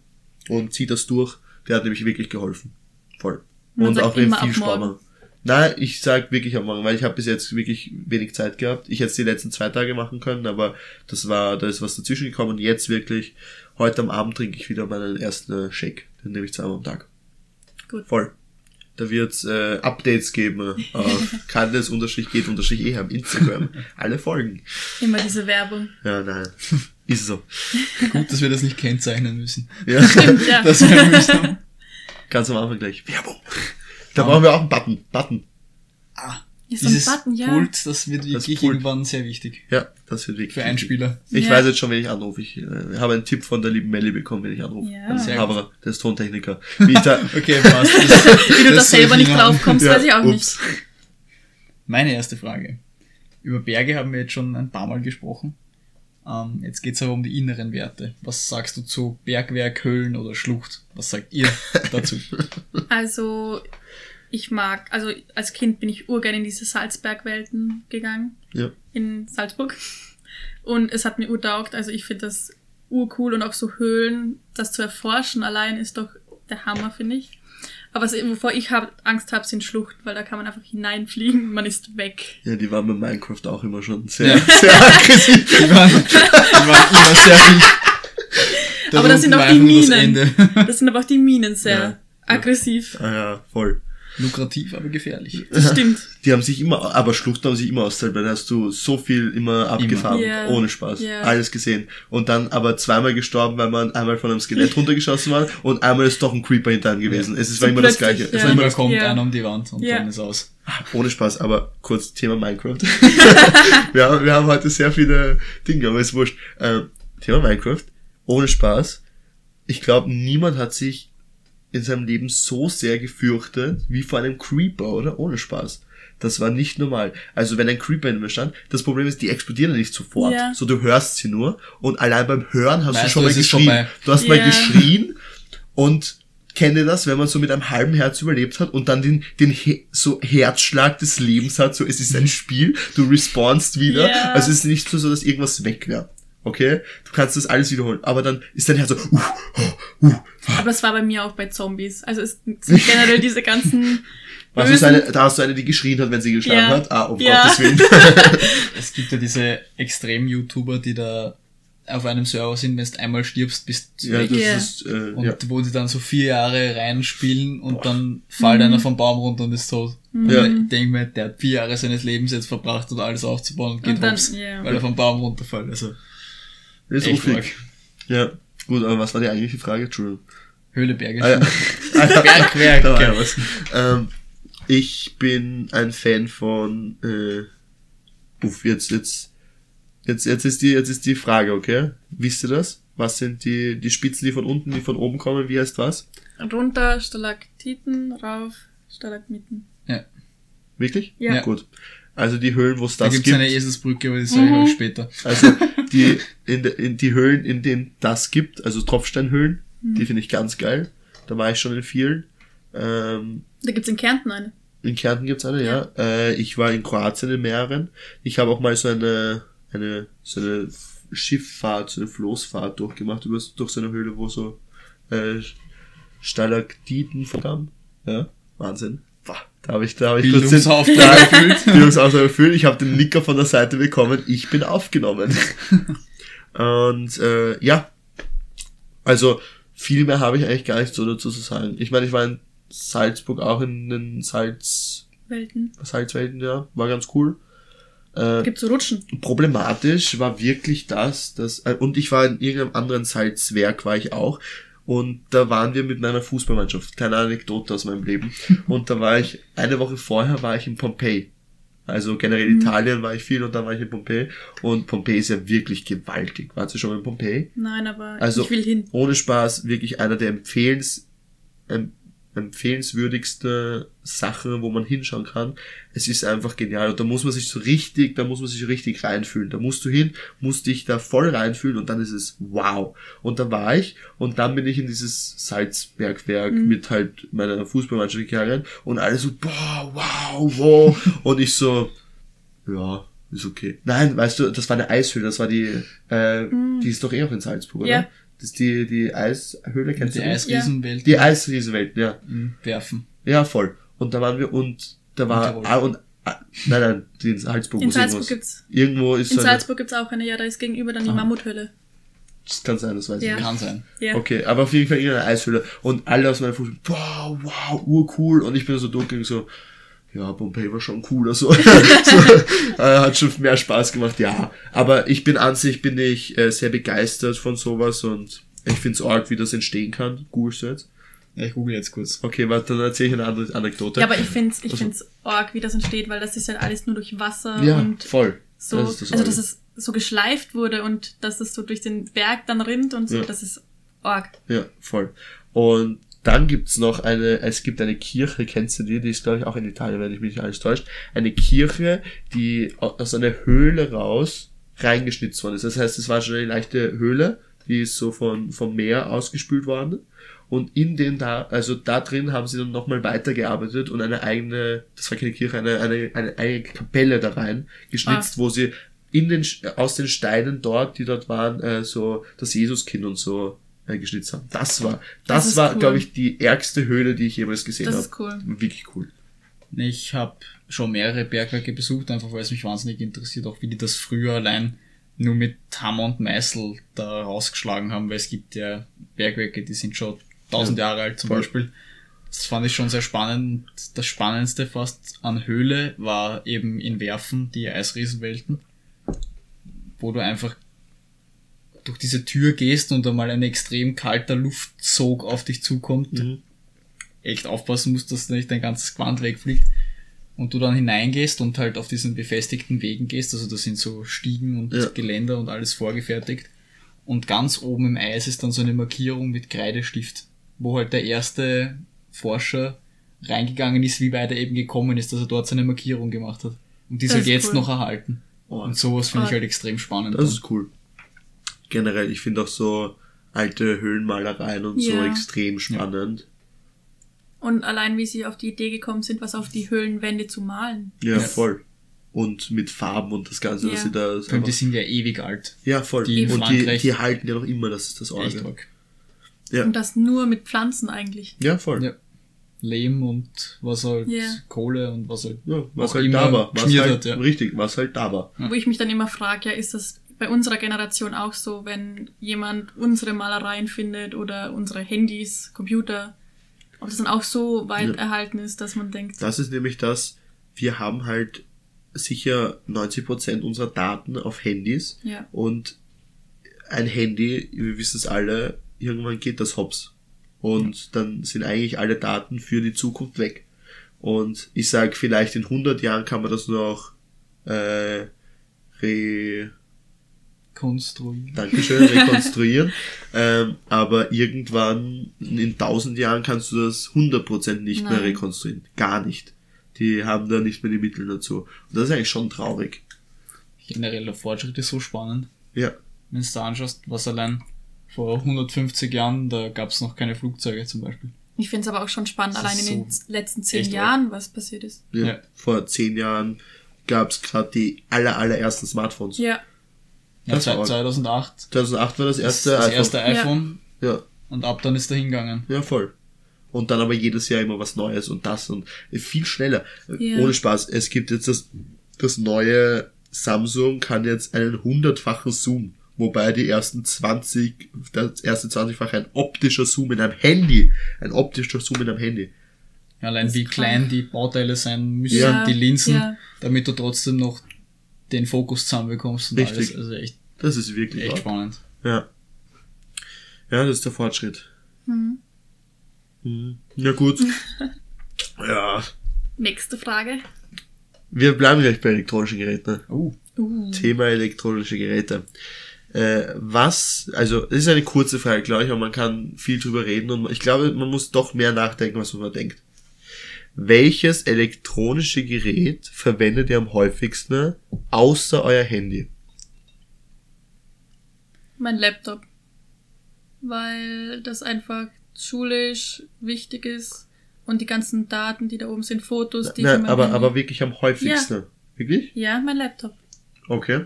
Speaker 2: und ziehe das durch. Der hat nämlich wirklich geholfen. Voll.
Speaker 3: Man
Speaker 2: und auch
Speaker 3: immer
Speaker 2: viel machen. Nein, ich sag wirklich am Morgen, weil ich habe bis jetzt wirklich wenig Zeit gehabt. Ich hätte es die letzten zwei Tage machen können, aber das war, da ist was dazwischen gekommen und jetzt wirklich, heute am Abend trinke ich wieder meinen ersten Shake. Den nehme ich zweimal am Tag.
Speaker 3: Gut.
Speaker 2: Voll. Da wird's äh, Updates geben auf Candice-geht eh am Instagram. Alle Folgen.
Speaker 3: Immer diese Werbung.
Speaker 2: Ja, nein. Ist so.
Speaker 1: Gut, dass wir das nicht kennzeichnen müssen.
Speaker 2: Ja.
Speaker 3: Stimmt, ja.
Speaker 1: Das wäre mühsam.
Speaker 2: Ganz am Anfang gleich. Werbung. Da brauchen wir auch einen Button. Button.
Speaker 1: Ah,
Speaker 3: Ist so ein
Speaker 1: dieses
Speaker 3: Button, ja.
Speaker 1: Pult, das wird wirklich
Speaker 2: Pult.
Speaker 1: irgendwann sehr wichtig.
Speaker 2: Ja, das wird wirklich.
Speaker 1: Für Einspieler.
Speaker 2: Ich
Speaker 3: Ja.
Speaker 2: weiß jetzt schon, wen ich anrufe. Ich äh, habe einen Tipp von der lieben Melli bekommen, wenn ich anrufe.
Speaker 3: Ja.
Speaker 2: Also
Speaker 1: Sehr
Speaker 2: Haberer, der ist Tontechniker. Wie ich da,
Speaker 1: Okay, passt. Das,
Speaker 3: Wie du da
Speaker 1: das soll
Speaker 3: selber
Speaker 1: ich
Speaker 3: nicht drauf kommst, weiß ich auch
Speaker 2: ups.
Speaker 1: Meine erste Frage. Über Berge haben wir jetzt schon ein paar Mal gesprochen. Ähm, jetzt geht's aber um die inneren Werte. Was sagst du zu Bergwerk, Höhlen oder Schlucht? Was sagt ihr dazu?
Speaker 3: Also, ich mag, also als Kind bin ich urgern in diese Salzbergwelten gegangen.
Speaker 2: Ja.
Speaker 3: In Salzburg. Und es hat mir urtaugt. Also ich finde das urcool und auch so Höhlen, das zu erforschen allein ist doch der Hammer, finde ich. Aber was, wovor ich hab, Angst habe, sind Schluchten, weil da kann man einfach hineinfliegen und man ist weg.
Speaker 2: Ja, die waren bei Minecraft auch immer schon sehr,
Speaker 1: Ja.
Speaker 2: sehr aggressiv.
Speaker 1: Die waren, die waren immer sehr wild.
Speaker 3: Aber das sind auch die
Speaker 1: das
Speaker 3: Minen.
Speaker 1: Ende.
Speaker 3: Das sind aber auch die Minen sehr
Speaker 2: Ja.
Speaker 3: aggressiv.
Speaker 2: Ah ja, voll.
Speaker 1: Lukrativ, aber gefährlich.
Speaker 3: Das stimmt.
Speaker 2: Die haben sich immer, aber Schluchten haben sich immer auszahlt, weil da hast du so viel immer abgefahren,
Speaker 3: Ja.
Speaker 2: ohne Spaß.
Speaker 3: Ja.
Speaker 2: Alles gesehen. Und dann aber zweimal gestorben, weil man einmal von einem Skelett runtergeschossen war und einmal ist doch ein Creeper hinter einem gewesen. Es ist, war
Speaker 3: So
Speaker 2: immer das Gleiche. Es
Speaker 3: ja.
Speaker 2: war immer
Speaker 1: Immer
Speaker 2: das,
Speaker 1: kommt
Speaker 3: Ja.
Speaker 1: einer um die Wand und
Speaker 3: Ja.
Speaker 1: dann ist aus.
Speaker 2: ohne Spaß, aber kurz Thema Minecraft. wir, haben, wir haben heute sehr viele Dinge, aber ist wurscht. Ähm, Thema Minecraft, ohne Spaß. Ich glaube, niemand hat sich in seinem Leben so sehr gefürchtet wie vor einem Creeper, oder? Ohne Spaß. Das war nicht normal. Also wenn ein Creeper in mir stand, das Problem ist, die explodieren ja nicht sofort.
Speaker 3: Ja.
Speaker 2: So, du hörst sie nur und allein beim Hören hast
Speaker 1: Weißt
Speaker 2: du schon
Speaker 1: du,
Speaker 2: mal geschrien.
Speaker 1: vorbei.
Speaker 2: Du hast mal
Speaker 3: Ja.
Speaker 2: geschrien und kennt ihr das, wenn man so mit einem halben Herz überlebt hat und dann den, den He so Herzschlag des Lebens hat, so es ist ein Spiel, du respawnst wieder.
Speaker 3: Ja.
Speaker 2: Also es ist nicht so, dass irgendwas weg wäre. Okay? Du kannst das alles wiederholen. Aber dann ist dein Herz so, uh, uh, uh.
Speaker 3: Aber es war bei mir auch bei Zombies. Also es sind generell diese ganzen
Speaker 2: Was ist eine, da hast du eine, die geschrien hat, wenn sie geschlagen
Speaker 3: Ja.
Speaker 2: hat. Ah, um
Speaker 3: Ja.
Speaker 2: Gottes Willen.
Speaker 1: Es gibt ja diese Extrem-YouTuber, die da auf einem Server sind, wenn du einmal stirbst, bist du
Speaker 2: ja,
Speaker 1: weg.
Speaker 2: das
Speaker 3: Ja.
Speaker 2: ist, äh,
Speaker 1: Und
Speaker 2: ja.
Speaker 1: wo die dann so vier Jahre reinspielen und dann fällt einer vom Baum runter und ist tot. Und
Speaker 2: Ja.
Speaker 1: ich denke mir, der hat vier Jahre seines Lebens jetzt verbracht, um alles aufzubauen und geht
Speaker 3: Und dann-
Speaker 1: hops,
Speaker 3: ja.
Speaker 1: weil er vom Baum runterfällt. Also
Speaker 2: Das ist
Speaker 1: echt
Speaker 2: uffig. Ja. Gut, aber was war die eigentliche Frage? Entschuldigung.
Speaker 1: Höhle, Berge,
Speaker 2: Ah, ja. Ah, ja.
Speaker 1: Bergwerk.
Speaker 2: Da war ja was. Ähm, ich bin ein Fan von, äh, uff, jetzt, jetzt, jetzt, jetzt ist die, jetzt ist die Frage, okay? Wisst ihr das? Was sind die, die Spitzen, die von unten, die von oben kommen? Wie heißt was?
Speaker 3: runter, Stalaktiten, rauf, Stalagmiten.
Speaker 2: Wirklich?
Speaker 3: Ja.
Speaker 2: Gut. Also die Höhlen, wo es
Speaker 1: Da
Speaker 2: das
Speaker 1: gibt's
Speaker 2: gibt.
Speaker 1: eine Eselsbrücke, aber die sage ich
Speaker 3: Mhm.
Speaker 1: euch später.
Speaker 2: Also die, in, in die Höhlen, in denen das gibt, also Tropfsteinhöhlen,
Speaker 3: Mhm.
Speaker 2: die finde ich ganz geil. Da war ich schon in vielen. Ähm,
Speaker 3: Da gibt's in Kärnten eine.
Speaker 2: in Kärnten gibt's eine, ja. Äh, ich war in Kroatien in mehreren. Ich habe auch mal so eine, eine, so eine Schifffahrt, so eine Floßfahrt durchgemacht über, durch so eine Höhle, wo so äh, Stalaktiten vorkamen. Ja, Wahnsinn. Da habe ich, da habe ich kurz den
Speaker 1: Bildungsauftrag erfüllt.
Speaker 2: Ich habe den Nicker von der Seite bekommen. Ich bin aufgenommen. Und äh, ja, also viel mehr habe ich eigentlich gar nicht so dazu zu sagen. Ich meine, ich war in Salzburg auch in den Salz,
Speaker 3: Welten.
Speaker 2: Salzwelten, ja, war ganz cool. Äh,
Speaker 3: Gibt's so Rutschen.
Speaker 2: problematisch war wirklich das, dass, äh, und ich war in irgendeinem anderen Salzwerk, war ich auch, und da waren wir mit meiner Fußballmannschaft, kleine Anekdote aus meinem Leben, und da war ich, eine Woche vorher war ich in Pompeji. Also generell
Speaker 3: Mhm.
Speaker 2: Italien war ich viel und dann war ich in Pompeji, und Pompeji ist ja wirklich gewaltig. Warst du schon mal in Pompeji?
Speaker 3: Nein, aber
Speaker 2: Also-
Speaker 3: ich will hin.
Speaker 2: Ohne Spaß, wirklich einer der empfehlens, em, empfehlenswürdigste Sachen, wo man hinschauen kann. Es ist einfach genial und da muss man sich so richtig, da muss man sich richtig reinfühlen. Da musst du hin, musst dich da voll reinfühlen und dann ist es wow. Und da war ich und dann bin ich in dieses Salzbergwerk mit halt meiner Fußballmannschaft gegangen und alle so, boah, wow, wow. und ich so, ja, Ist okay. Nein, weißt du, das war eine Eishöhle, das war die, äh, die ist doch eh auch in Salzburg, oder?
Speaker 3: Ja.
Speaker 2: Das ist die, die Eishöhle, kennst
Speaker 1: Die
Speaker 2: du die?
Speaker 1: Eisriesenwelt
Speaker 2: Die Eisriesenwelt, ja.
Speaker 1: im Werfen.
Speaker 2: Ja, voll. Und da waren wir und da war, ah, und, ah, nein, nein, die in Salzburg.
Speaker 3: In
Speaker 2: muss
Speaker 3: Salzburg
Speaker 2: irgendwas-
Speaker 3: gibt's,
Speaker 2: Irgendwo ist
Speaker 3: in
Speaker 2: so eine,
Speaker 3: Salzburg gibt's auch eine, ja, da ist gegenüber dann die
Speaker 2: Ah.
Speaker 3: Mammuthöhle.
Speaker 2: das kann sein, das weiß ich
Speaker 3: Ja.
Speaker 2: nicht.
Speaker 1: Kann sein.
Speaker 3: Ja.
Speaker 2: Okay, aber auf jeden Fall irgendeine Eishöhle. Und alle aus meiner Fuß, wow, wow, urcool. Und ich bin so durchgegangen, so, ja, Pompeii war schon cooler, so. so äh, hat schon mehr Spaß gemacht, ja. Aber ich bin an sich, bin ich äh, sehr begeistert von sowas und ich find's arg, wie das entstehen kann. Googlest du jetzt?
Speaker 1: Ja, ich google jetzt kurz.
Speaker 2: Okay, warte, dann erzähle ich eine andere Anekdote.
Speaker 3: Ja, aber ich find's, ich
Speaker 2: Also-
Speaker 3: find's arg, wie das entsteht, weil das ist ja alles nur durch Wasser
Speaker 2: Ja,
Speaker 3: und
Speaker 2: voll.
Speaker 3: so,
Speaker 2: Das ist das
Speaker 3: also dass es so geschleift wurde und dass es so durch den Berg dann rinnt und so,
Speaker 2: Ja.
Speaker 3: das ist arg.
Speaker 2: Ja, voll. Und dann gibt's noch eine, es gibt eine Kirche, kennst du die? Die ist, glaube ich, auch in Italien, wenn ich mich nicht alles täuscht. Eine Kirche, die aus einer Höhle raus reingeschnitzt worden ist. Das heißt, es war schon eine leichte Höhle, die ist so von, vom Meer ausgespült worden. Und in den da, also da drin haben sie dann nochmal weitergearbeitet und eine eigene, das war keine Kirche, eine, eine, eine eigene Kapelle da rein geschnitzt, wo sie in den, aus den Steinen dort, die dort waren, äh, so das Jesuskind und so äh, geschnitzt haben. Das war, das,
Speaker 3: Das
Speaker 2: war,
Speaker 3: cool.
Speaker 2: glaube ich, die ärgste Höhle, die ich jemals gesehen
Speaker 3: Das
Speaker 2: habe.
Speaker 3: ist cool.
Speaker 2: Wirklich cool.
Speaker 1: Ich habe schon mehrere Bergwerke besucht, einfach weil es mich wahnsinnig interessiert, auch wie die das früher allein nur mit Hammer und Meißel da rausgeschlagen haben, weil es gibt ja Bergwerke, die sind schon tausend Jahre alt zum
Speaker 2: voll.
Speaker 1: Beispiel. Das fand ich schon sehr spannend. Das Spannendste fast an Höhle war eben in Werfen die Eisriesenwelten, wo du einfach durch diese Tür gehst und einmal ein extrem kalter Luftzug auf dich zukommt
Speaker 2: Mhm.
Speaker 1: echt aufpassen musst, dass nicht dein ganzes Gewand wegfliegt und du dann hineingehst und halt auf diesen befestigten Wegen gehst, also da sind so Stiegen und
Speaker 2: Ja.
Speaker 1: Geländer und alles vorgefertigt und ganz oben im Eis ist dann so eine Markierung mit Kreidestift, wo halt der erste Forscher reingegangen ist, wie weit er eben gekommen ist, dass er dort seine Markierung gemacht hat. Und die ist
Speaker 3: Das
Speaker 1: halt jetzt
Speaker 3: cool.
Speaker 1: noch erhalten.
Speaker 2: Oh,
Speaker 1: Und sowas finde ich halt extrem spannend.
Speaker 2: Das ist cool. Generell, ich finde auch so alte Höhlenmalereien und so
Speaker 3: Ja.
Speaker 2: extrem spannend.
Speaker 3: Und allein wie sie auf die Idee gekommen sind, was auf die Höhlenwände zu malen.
Speaker 2: Ja,
Speaker 1: Ja.
Speaker 2: voll. Und mit Farben und das Ganze, dass
Speaker 3: Ja.
Speaker 2: sie da
Speaker 1: Und die sind ja ewig alt.
Speaker 2: Ja, voll.
Speaker 1: die
Speaker 2: und die, die halten ja noch immer, das ist das Orgel. Ja.
Speaker 3: Und das nur mit Pflanzen eigentlich.
Speaker 2: Ja, voll.
Speaker 1: Ja. Lehm und was halt
Speaker 3: Ja.
Speaker 1: Kohle und was halt
Speaker 2: Ja, was
Speaker 1: auch
Speaker 2: halt
Speaker 1: immer
Speaker 2: da war. Was halt,
Speaker 1: hat, ja.
Speaker 2: Richtig, was halt da war.
Speaker 3: Wo ich mich dann immer frage, ja, ist das bei unserer Generation auch so, wenn jemand unsere Malereien findet oder unsere Handys, Computer, ob das dann auch so weit
Speaker 2: Ja.
Speaker 3: erhalten ist, dass man denkt,
Speaker 2: Das ist nämlich das, wir haben halt sicher 90% unserer Daten auf Handys
Speaker 3: ja,
Speaker 2: und ein Handy, wir wissen es alle, irgendwann geht das hops. Und dann sind eigentlich alle Daten für die Zukunft weg. Und ich sag, vielleicht in 100 Jahren kann man das noch äh, re
Speaker 1: konstruieren.
Speaker 2: Dankeschön, rekonstruieren. ähm, aber irgendwann in 1000 Jahren kannst du das 100% nicht mehr
Speaker 3: Nein.
Speaker 2: rekonstruieren. Gar nicht. Die haben da nicht mehr die Mittel dazu. Und das ist eigentlich schon traurig.
Speaker 1: Generell der Fortschritt ist so spannend.
Speaker 2: Ja.
Speaker 1: Wenn du da anschaust, was allein vor 150 Jahren, da gab es noch keine Flugzeuge zum Beispiel.
Speaker 3: ich finde es aber auch schon spannend, allein
Speaker 1: ist
Speaker 3: in den
Speaker 1: so
Speaker 3: letzten zehn Jahren, was passiert ist.
Speaker 2: ja.
Speaker 1: Ja.
Speaker 2: Vor zehn Jahren gab's es gerade die aller, allerersten Smartphones.
Speaker 3: Ja,
Speaker 1: Ja,
Speaker 2: Das war arg.
Speaker 1: 2008
Speaker 2: 2008 war das
Speaker 1: das,
Speaker 2: erste
Speaker 1: das
Speaker 2: iPhone.
Speaker 1: erste iPhone
Speaker 2: Ja,
Speaker 1: und ab dann ist er hingegangen.
Speaker 2: ja, voll. Und dann aber jedes Jahr immer was Neues und das und viel schneller.
Speaker 3: Ja.
Speaker 2: Ohne Spaß. Es gibt jetzt das, das neue Samsung kann jetzt einen hundertfachen Zoom. Wobei die ersten 20, das erste 20-fach ein optischer Zoom in einem Handy. Ein optischer Zoom in einem Handy.
Speaker 1: Ja, allein
Speaker 3: Das
Speaker 1: wie klein die Bauteile sein müssen,
Speaker 3: Ja,
Speaker 1: die Linsen,
Speaker 3: ja.
Speaker 1: damit du trotzdem noch den Fokus zusammenbekommst und
Speaker 2: Richtig.
Speaker 1: alles. Also echt,
Speaker 2: Das ist wirklich
Speaker 1: echt spannend.
Speaker 2: Ja. Ja, das ist der Fortschritt.
Speaker 3: Mhm.
Speaker 2: Mhm. Ja, gut. ja.
Speaker 3: nächste Frage.
Speaker 2: Wir bleiben gleich bei elektronischen Geräten.
Speaker 1: Oh,
Speaker 3: Uh.
Speaker 2: Thema elektronische Geräte. Äh, was, also, es ist eine kurze Frage, glaube ich, aber man kann viel drüber reden und ich glaube, man muss doch mehr nachdenken, was man denkt. Welches elektronische Gerät verwendet ihr am häufigsten außer euer Handy?
Speaker 3: Mein Laptop. Weil das einfach schulisch wichtig ist und die ganzen Daten, die da oben sind, Fotos, die
Speaker 2: Nein,
Speaker 3: meinem
Speaker 2: aber,
Speaker 3: Handy-
Speaker 2: aber wirklich am häufigsten. Wirklich?
Speaker 3: Ja, mein Laptop.
Speaker 2: Okay.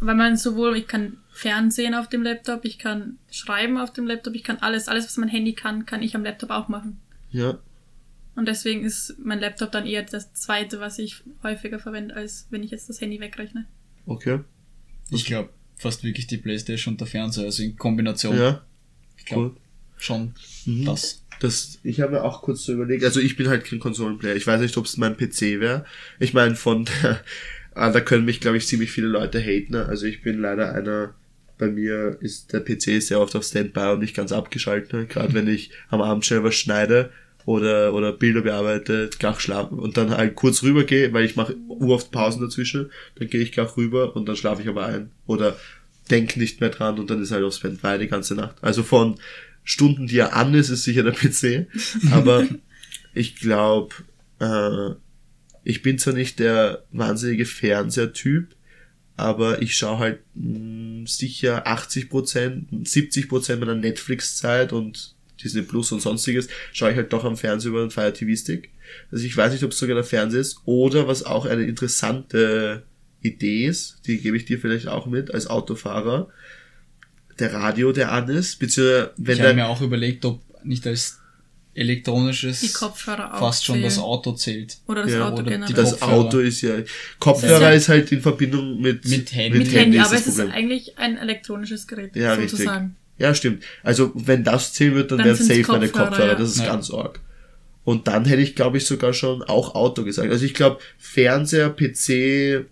Speaker 3: Weil man sowohl, ich kann Fernsehen auf dem Laptop, ich kann schreiben auf dem Laptop, ich kann alles, alles, was mein Handy kann, kann ich am Laptop auch machen.
Speaker 2: Ja.
Speaker 3: Und deswegen ist mein Laptop dann eher das zweite, was ich häufiger verwende, als wenn ich jetzt das Handy wegrechne.
Speaker 2: Okay.
Speaker 1: Ich glaube fast wirklich die Playstation und der Fernseher, also in Kombination.
Speaker 2: Ja.
Speaker 1: ich glaube
Speaker 2: cool.
Speaker 1: schon
Speaker 2: Mhm.
Speaker 1: das.
Speaker 2: Das, ich habe mir auch kurz so überlegt, also ich bin halt kein Konsolenplayer. Ich weiß nicht, ob es mein PC wäre. Ich meine, von der, ah, da können mich, glaube ich, ziemlich viele Leute haten. ne? Also ich bin leider einer, bei mir ist der PC sehr oft auf Standby und nicht ganz abgeschaltet. ne? Gerade wenn ich am Abend schnell was schneide oder, oder Bilder bearbeite, gleich schlafen und dann halt kurz rübergehe, weil ich mache oft Pausen dazwischen, dann gehe ich gleich rüber und dann schlafe ich aber ein. Oder denk nicht mehr dran und dann ist halt auf Standby die ganze Nacht. Also von Stunden, die er an ist, ist sicher der PC. Aber ich glaube, äh, ich bin zwar nicht der wahnsinnige Fernsehertyp, aber ich schaue halt mh, sicher 80% 70% meiner Netflix-Zeit und Disney Plus und sonstiges schaue ich halt doch am Fernseher über den Fire TV Stick. Also ich weiß nicht, ob es sogar der Fernseher ist oder was auch eine interessante Idee ist, die gebe ich dir vielleicht auch mit als Autofahrer. Der Radio, der an ist, beziehungsweise wenn
Speaker 1: ich habe mir auch überlegt, ob nicht als elektronisches
Speaker 3: Die Kopfhörer auch.
Speaker 1: fast schon das. Auto zählt.
Speaker 3: Oder das
Speaker 2: Ja,
Speaker 3: Auto
Speaker 1: oder die
Speaker 3: generell.
Speaker 2: das
Speaker 1: Kopfhörer.
Speaker 2: Auto ist ja, Kopfhörer
Speaker 3: Das ist
Speaker 2: halt in Verbindung mit,
Speaker 1: Mit Handy.
Speaker 3: mit Handy,
Speaker 2: ist
Speaker 3: aber
Speaker 2: das
Speaker 3: es ist eigentlich ein elektronisches Gerät,
Speaker 2: Ja, richtig. Ja, stimmt. Also, wenn das zählen wird, dann,
Speaker 3: Dann
Speaker 2: wären safe meine
Speaker 3: Kopfhörer, ja.
Speaker 2: Das ist
Speaker 1: Ja.
Speaker 2: ganz arg. Und dann hätte ich, glaube ich, sogar schon auch Auto gesagt. Also ich glaube, Fernseher, PC,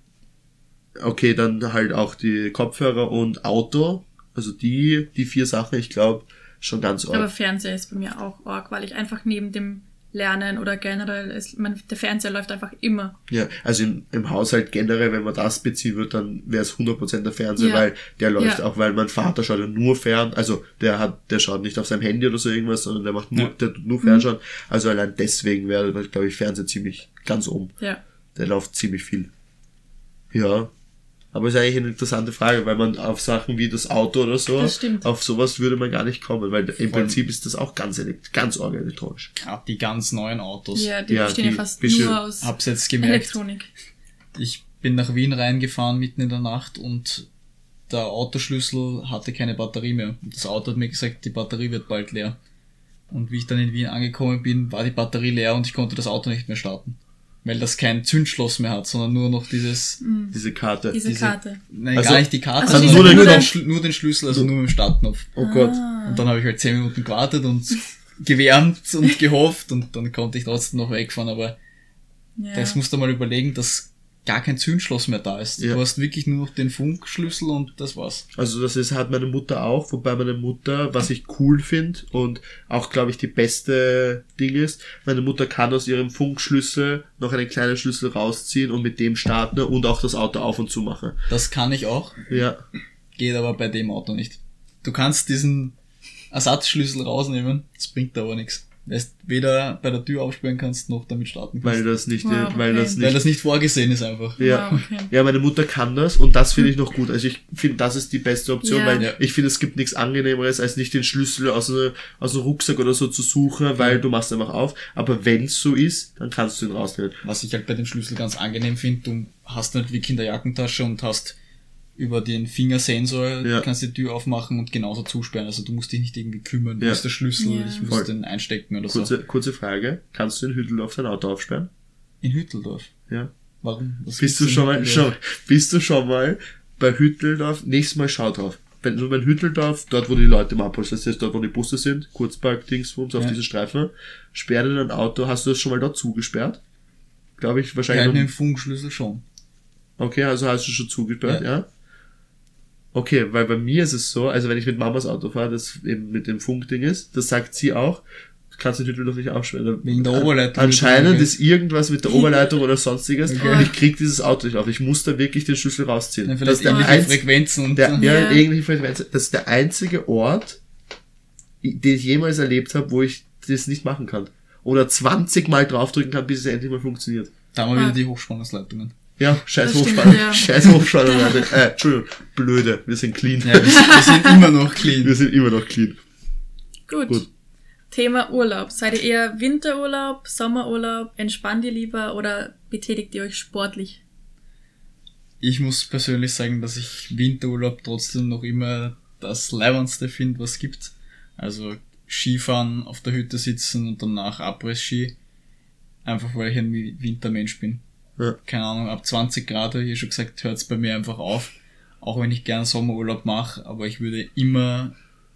Speaker 2: okay, dann halt auch die Kopfhörer und Auto. Also die, die vier Sachen, ich glaube, schon ganz
Speaker 3: Aber
Speaker 2: arg.
Speaker 3: Fernseher ist bei mir auch arg, weil ich einfach neben dem Lernen oder generell, ist, mein, der Fernseher läuft einfach immer.
Speaker 2: Ja, also im, im Haushalt generell, wenn man das beziehen würde, dann wäre es 100% der Fernseher,
Speaker 3: Ja.
Speaker 2: weil der läuft
Speaker 3: Ja.
Speaker 2: auch, weil mein Vater schaut ja nur fern, also der hat, der schaut nicht auf seinem Handy oder so irgendwas, sondern der macht nur,
Speaker 1: Ja.
Speaker 2: der tut nur
Speaker 3: Mhm.
Speaker 2: Fernschauen. Also allein deswegen wäre, glaube ich, Fernseher ziemlich ganz oben.
Speaker 3: Ja.
Speaker 2: Der läuft ziemlich viel. Ja. Aber ist eigentlich eine interessante Frage, weil man auf Sachen wie das Auto oder so,
Speaker 3: Das stimmt.
Speaker 2: auf sowas würde man gar nicht kommen, weil im
Speaker 1: Voll.
Speaker 2: Prinzip ist das auch ganz, ganz arg elektronisch.
Speaker 1: Gerade die ganz neuen Autos.
Speaker 3: Ja, die
Speaker 2: Ja,
Speaker 3: bestehen ja
Speaker 2: die
Speaker 3: fast
Speaker 2: bisschen-
Speaker 3: nur aus
Speaker 1: Hab's jetzt gemerkt.
Speaker 3: Elektronik.
Speaker 1: Ich bin nach Wien reingefahren mitten in der Nacht und der Autoschlüssel hatte keine Batterie mehr. Und das Auto hat mir gesagt, die Batterie wird bald leer. Und wie ich dann in Wien angekommen bin, war die Batterie leer und ich konnte das Auto nicht mehr starten. Weil das kein Zündschloss mehr hat, sondern nur noch dieses,
Speaker 2: Diese Karte.
Speaker 3: Diese,
Speaker 1: diese-
Speaker 3: Karte.
Speaker 1: nein,
Speaker 2: Also-
Speaker 1: gar nicht die Karte,
Speaker 3: Also
Speaker 1: sondern
Speaker 2: nur
Speaker 1: nur,
Speaker 2: den
Speaker 1: den,
Speaker 2: Knopf.
Speaker 1: Schl- nur den Schlüssel, also nur mit dem Startknopf.
Speaker 2: oh Gott.
Speaker 3: Ah.
Speaker 1: Und dann habe ich halt zehn Minuten gewartet und gewärmt und gehofft und dann konnte ich trotzdem noch wegfahren, aber
Speaker 3: Ja.
Speaker 1: das musst du mal überlegen, dass gar kein Zündschloss mehr da ist.
Speaker 2: Ja.
Speaker 1: Du hast wirklich nur noch den Funkschlüssel und das war's.
Speaker 2: Also das ist, hat meine Mutter auch, wobei meine Mutter, was ich cool finde und auch, glaube ich, die beste Ding ist, meine Mutter kann aus ihrem Funkschlüssel noch einen kleinen Schlüssel rausziehen und mit dem starten und auch das Auto auf und zu machen.
Speaker 1: Das kann ich auch,
Speaker 2: Ja,
Speaker 1: geht aber bei dem Auto nicht. Du kannst diesen Ersatzschlüssel rausnehmen, das bringt aber nichts. Du weder bei der Tür aufsperren kannst, noch damit starten kannst.
Speaker 2: weil das nicht,
Speaker 3: Wow,
Speaker 2: weil das
Speaker 3: okay.
Speaker 2: nicht
Speaker 1: Weil das nicht vorgesehen ist einfach.
Speaker 2: Ja.
Speaker 3: Wow, okay.
Speaker 2: ja, meine Mutter kann das und das finde ich noch gut. Also ich finde, das ist die beste Option,
Speaker 3: Ja.
Speaker 2: weil
Speaker 1: Ja.
Speaker 2: ich finde, es gibt nichts angenehmeres, als nicht den Schlüssel aus, einer, aus einem Rucksack oder so zu suchen, weil du machst einfach auf. Aber wenn es so ist, dann kannst du ihn rausnehmen.
Speaker 1: Was ich halt bei dem Schlüssel ganz angenehm finde, du hast nicht wie Kinderjackentasche und hast über den Fingersensor,
Speaker 2: Ja.
Speaker 1: kannst die Tür aufmachen und genauso zusperren. Also du musst dich nicht irgendwie kümmern, wo
Speaker 2: Ja.
Speaker 1: ist der Schlüssel,
Speaker 3: Ja.
Speaker 1: ich muss
Speaker 2: Voll.
Speaker 1: den einstecken oder so.
Speaker 2: Kurze, kurze Frage, kannst du in Hütteldorf dein Auto aufsperren?
Speaker 1: In Hütteldorf.
Speaker 2: Ja.
Speaker 1: Warum? Was
Speaker 2: Bist du schon
Speaker 1: in
Speaker 2: mal, schon, bist du schon mal bei Hütteldorf? Nächstes Mal schau drauf. Wenn du bei Hütteldorf, dort wo die Leute im Abholst, das heißt dort wo die Busse sind, Kurzpark-Dingsbums auf
Speaker 1: Ja.
Speaker 2: diese Streifen, sperr dir dein Auto, hast du das schon mal dort zugesperrt? Glaube ich,
Speaker 1: Ja,
Speaker 2: wahrscheinlich.
Speaker 1: mit
Speaker 2: noch-
Speaker 1: dem Funkschlüssel schon.
Speaker 2: Okay, also hast du schon zugesperrt, ja. Okay, weil bei mir ist es so, also wenn ich mit Mamas Auto fahre, das eben mit dem Funkding ist, das sagt sie auch, du kannst den Hütteldorf nicht aufsperren.
Speaker 1: Wegen der Oberleitung.
Speaker 2: Anscheinend ist irgendwas mit der Oberleitung oder sonstiges
Speaker 1: Okay.
Speaker 2: und ich krieg dieses Auto nicht auf. Ich muss da wirklich den Schlüssel rausziehen.
Speaker 1: Ja,
Speaker 2: das
Speaker 1: vielleicht
Speaker 2: ist der,
Speaker 1: irgendwelche
Speaker 2: einz
Speaker 1: Frequenzen und
Speaker 2: der, ja,
Speaker 3: Ja.
Speaker 2: irgendwelche Frequenzen. Das ist der einzige Ort, den ich jemals erlebt habe, wo ich das nicht machen kann. Oder 20 Mal draufdrücken kann, bis es endlich mal funktioniert.
Speaker 1: da haben wir
Speaker 3: Ah.
Speaker 1: wieder die Hochspannungsleitungen.
Speaker 2: Ja, scheiß Hochspannung.
Speaker 3: ja.
Speaker 2: Scheiß Hochspannung, Leute. Äh, Entschuldigung, blöde. Wir sind clean.
Speaker 1: Ja, wir, wir sind immer noch clean.
Speaker 2: Wir sind immer noch clean.
Speaker 3: Gut.
Speaker 2: Gut.
Speaker 3: Thema Urlaub. Seid ihr eher Winterurlaub, Sommerurlaub? Entspannt ihr lieber oder betätigt ihr euch sportlich?
Speaker 1: ich muss persönlich sagen, dass ich Winterurlaub trotzdem noch immer das Leibendste finde, was gibt. Also Skifahren, auf der Hütte sitzen und danach Abriss-Ski. Einfach weil ich ein Wintermensch bin.
Speaker 2: Ja.
Speaker 1: Keine Ahnung, ab 20 Grad, habe ich schon gesagt, hört es bei mir einfach auf. Auch wenn ich gern Sommerurlaub mache, aber ich würde immer,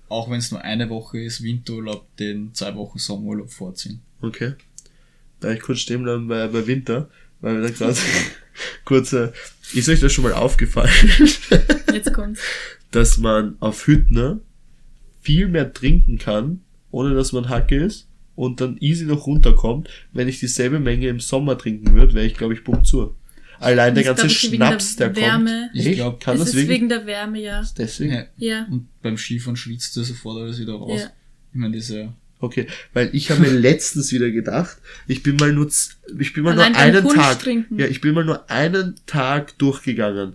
Speaker 1: auch wenn es nur eine Woche ist, Winterurlaub, den zwei Wochen Sommerurlaub vorziehen.
Speaker 2: Okay. Da ich kurz stehen bleiben bei, bei Winter, weil wir da gerade kurz, äh, ist euch das schon mal aufgefallen,
Speaker 3: Jetzt kommt's.
Speaker 2: dass man auf Hüttner viel mehr trinken kann, ohne dass man Hacke ist und dann easy noch runterkommt. Wenn ich dieselbe Menge im Sommer trinken würde, wäre ich, glaube ich, Punkt zu. Allein der
Speaker 3: Ich
Speaker 2: ganze
Speaker 3: glaub, ist wegen der
Speaker 2: Schnaps, der
Speaker 3: Wärme.
Speaker 2: kommt.
Speaker 1: Ich
Speaker 2: Echt?
Speaker 1: glaub,
Speaker 2: kann
Speaker 3: es
Speaker 2: das
Speaker 3: ist
Speaker 2: wirklich?
Speaker 3: wegen der Wärme, ja.
Speaker 2: Deswegen?
Speaker 1: Ja.
Speaker 3: Ja.
Speaker 1: Und beim Skifahren schwitzt du sofort alles wieder raus.
Speaker 3: Ja.
Speaker 1: Ich meine, diese
Speaker 2: Okay, weil ich habe mir letztens wieder gedacht, ich bin mal nur, ich bin mal
Speaker 3: Allein
Speaker 2: nur einen
Speaker 3: Punsch
Speaker 2: Tag,
Speaker 3: trinken.
Speaker 2: ja, ich bin mal nur einen Tag durchgegangen,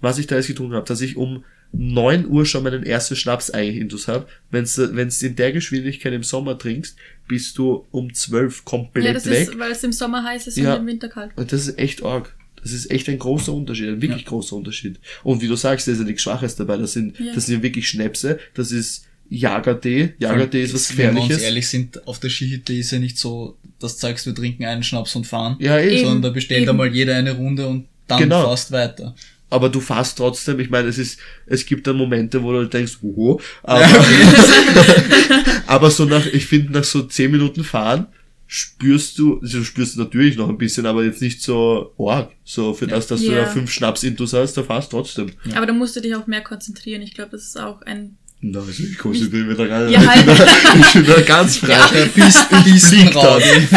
Speaker 2: was ich da jetzt getrunken habe, dass ich um 9 Uhr schon meinen ersten Schnaps eigentlich intus habe. Wenn's, wenn's in der Geschwindigkeit im Sommer trinkst, bist du um 12 komplett
Speaker 3: Ja, das
Speaker 2: weg.
Speaker 3: ist, weil es im Sommer heiß ist
Speaker 2: Ja.
Speaker 3: und im Winter kalt.
Speaker 2: Und das ist echt arg. Das ist echt ein großer Unterschied, ein wirklich großer Unterschied. Und wie du sagst, da ist ja nichts Schwaches dabei. Das sind,
Speaker 3: Ja.
Speaker 2: das sind ja wirklich Schnäpse. Das ist Jagertee. Jagertee ist was
Speaker 1: Wenn wir uns
Speaker 2: Gefährliches.
Speaker 1: ehrlich sind, auf der Skihütte ist ja nicht so, dass du sagst, wir trinken einen Schnaps und fahren.
Speaker 2: Ja, eh.
Speaker 3: Eben.
Speaker 1: Sondern da bestellt
Speaker 3: eben.
Speaker 1: einmal jeder eine Runde und dann
Speaker 2: Genau.
Speaker 1: fast weiter.
Speaker 2: Aber du fährst trotzdem, ich meine, es ist, es gibt dann Momente, wo du denkst, oho, aber, aber so nach, ich finde, nach so zehn Minuten fahren, spürst du, also du spürst natürlich noch ein bisschen, aber jetzt nicht so arg, so für das, dass du
Speaker 3: Ja.
Speaker 2: da fünf Schnaps intus hast, da fährst trotzdem.
Speaker 3: Aber da musst du dich auch mehr konzentrieren. Ich glaube, das ist auch ein.
Speaker 2: Na, also ich konzentriere mich da gar nicht.
Speaker 3: Ja, halt.
Speaker 2: Ich bin da ganz frei.
Speaker 3: Ja.
Speaker 1: Der Pisten, Pistenraudi.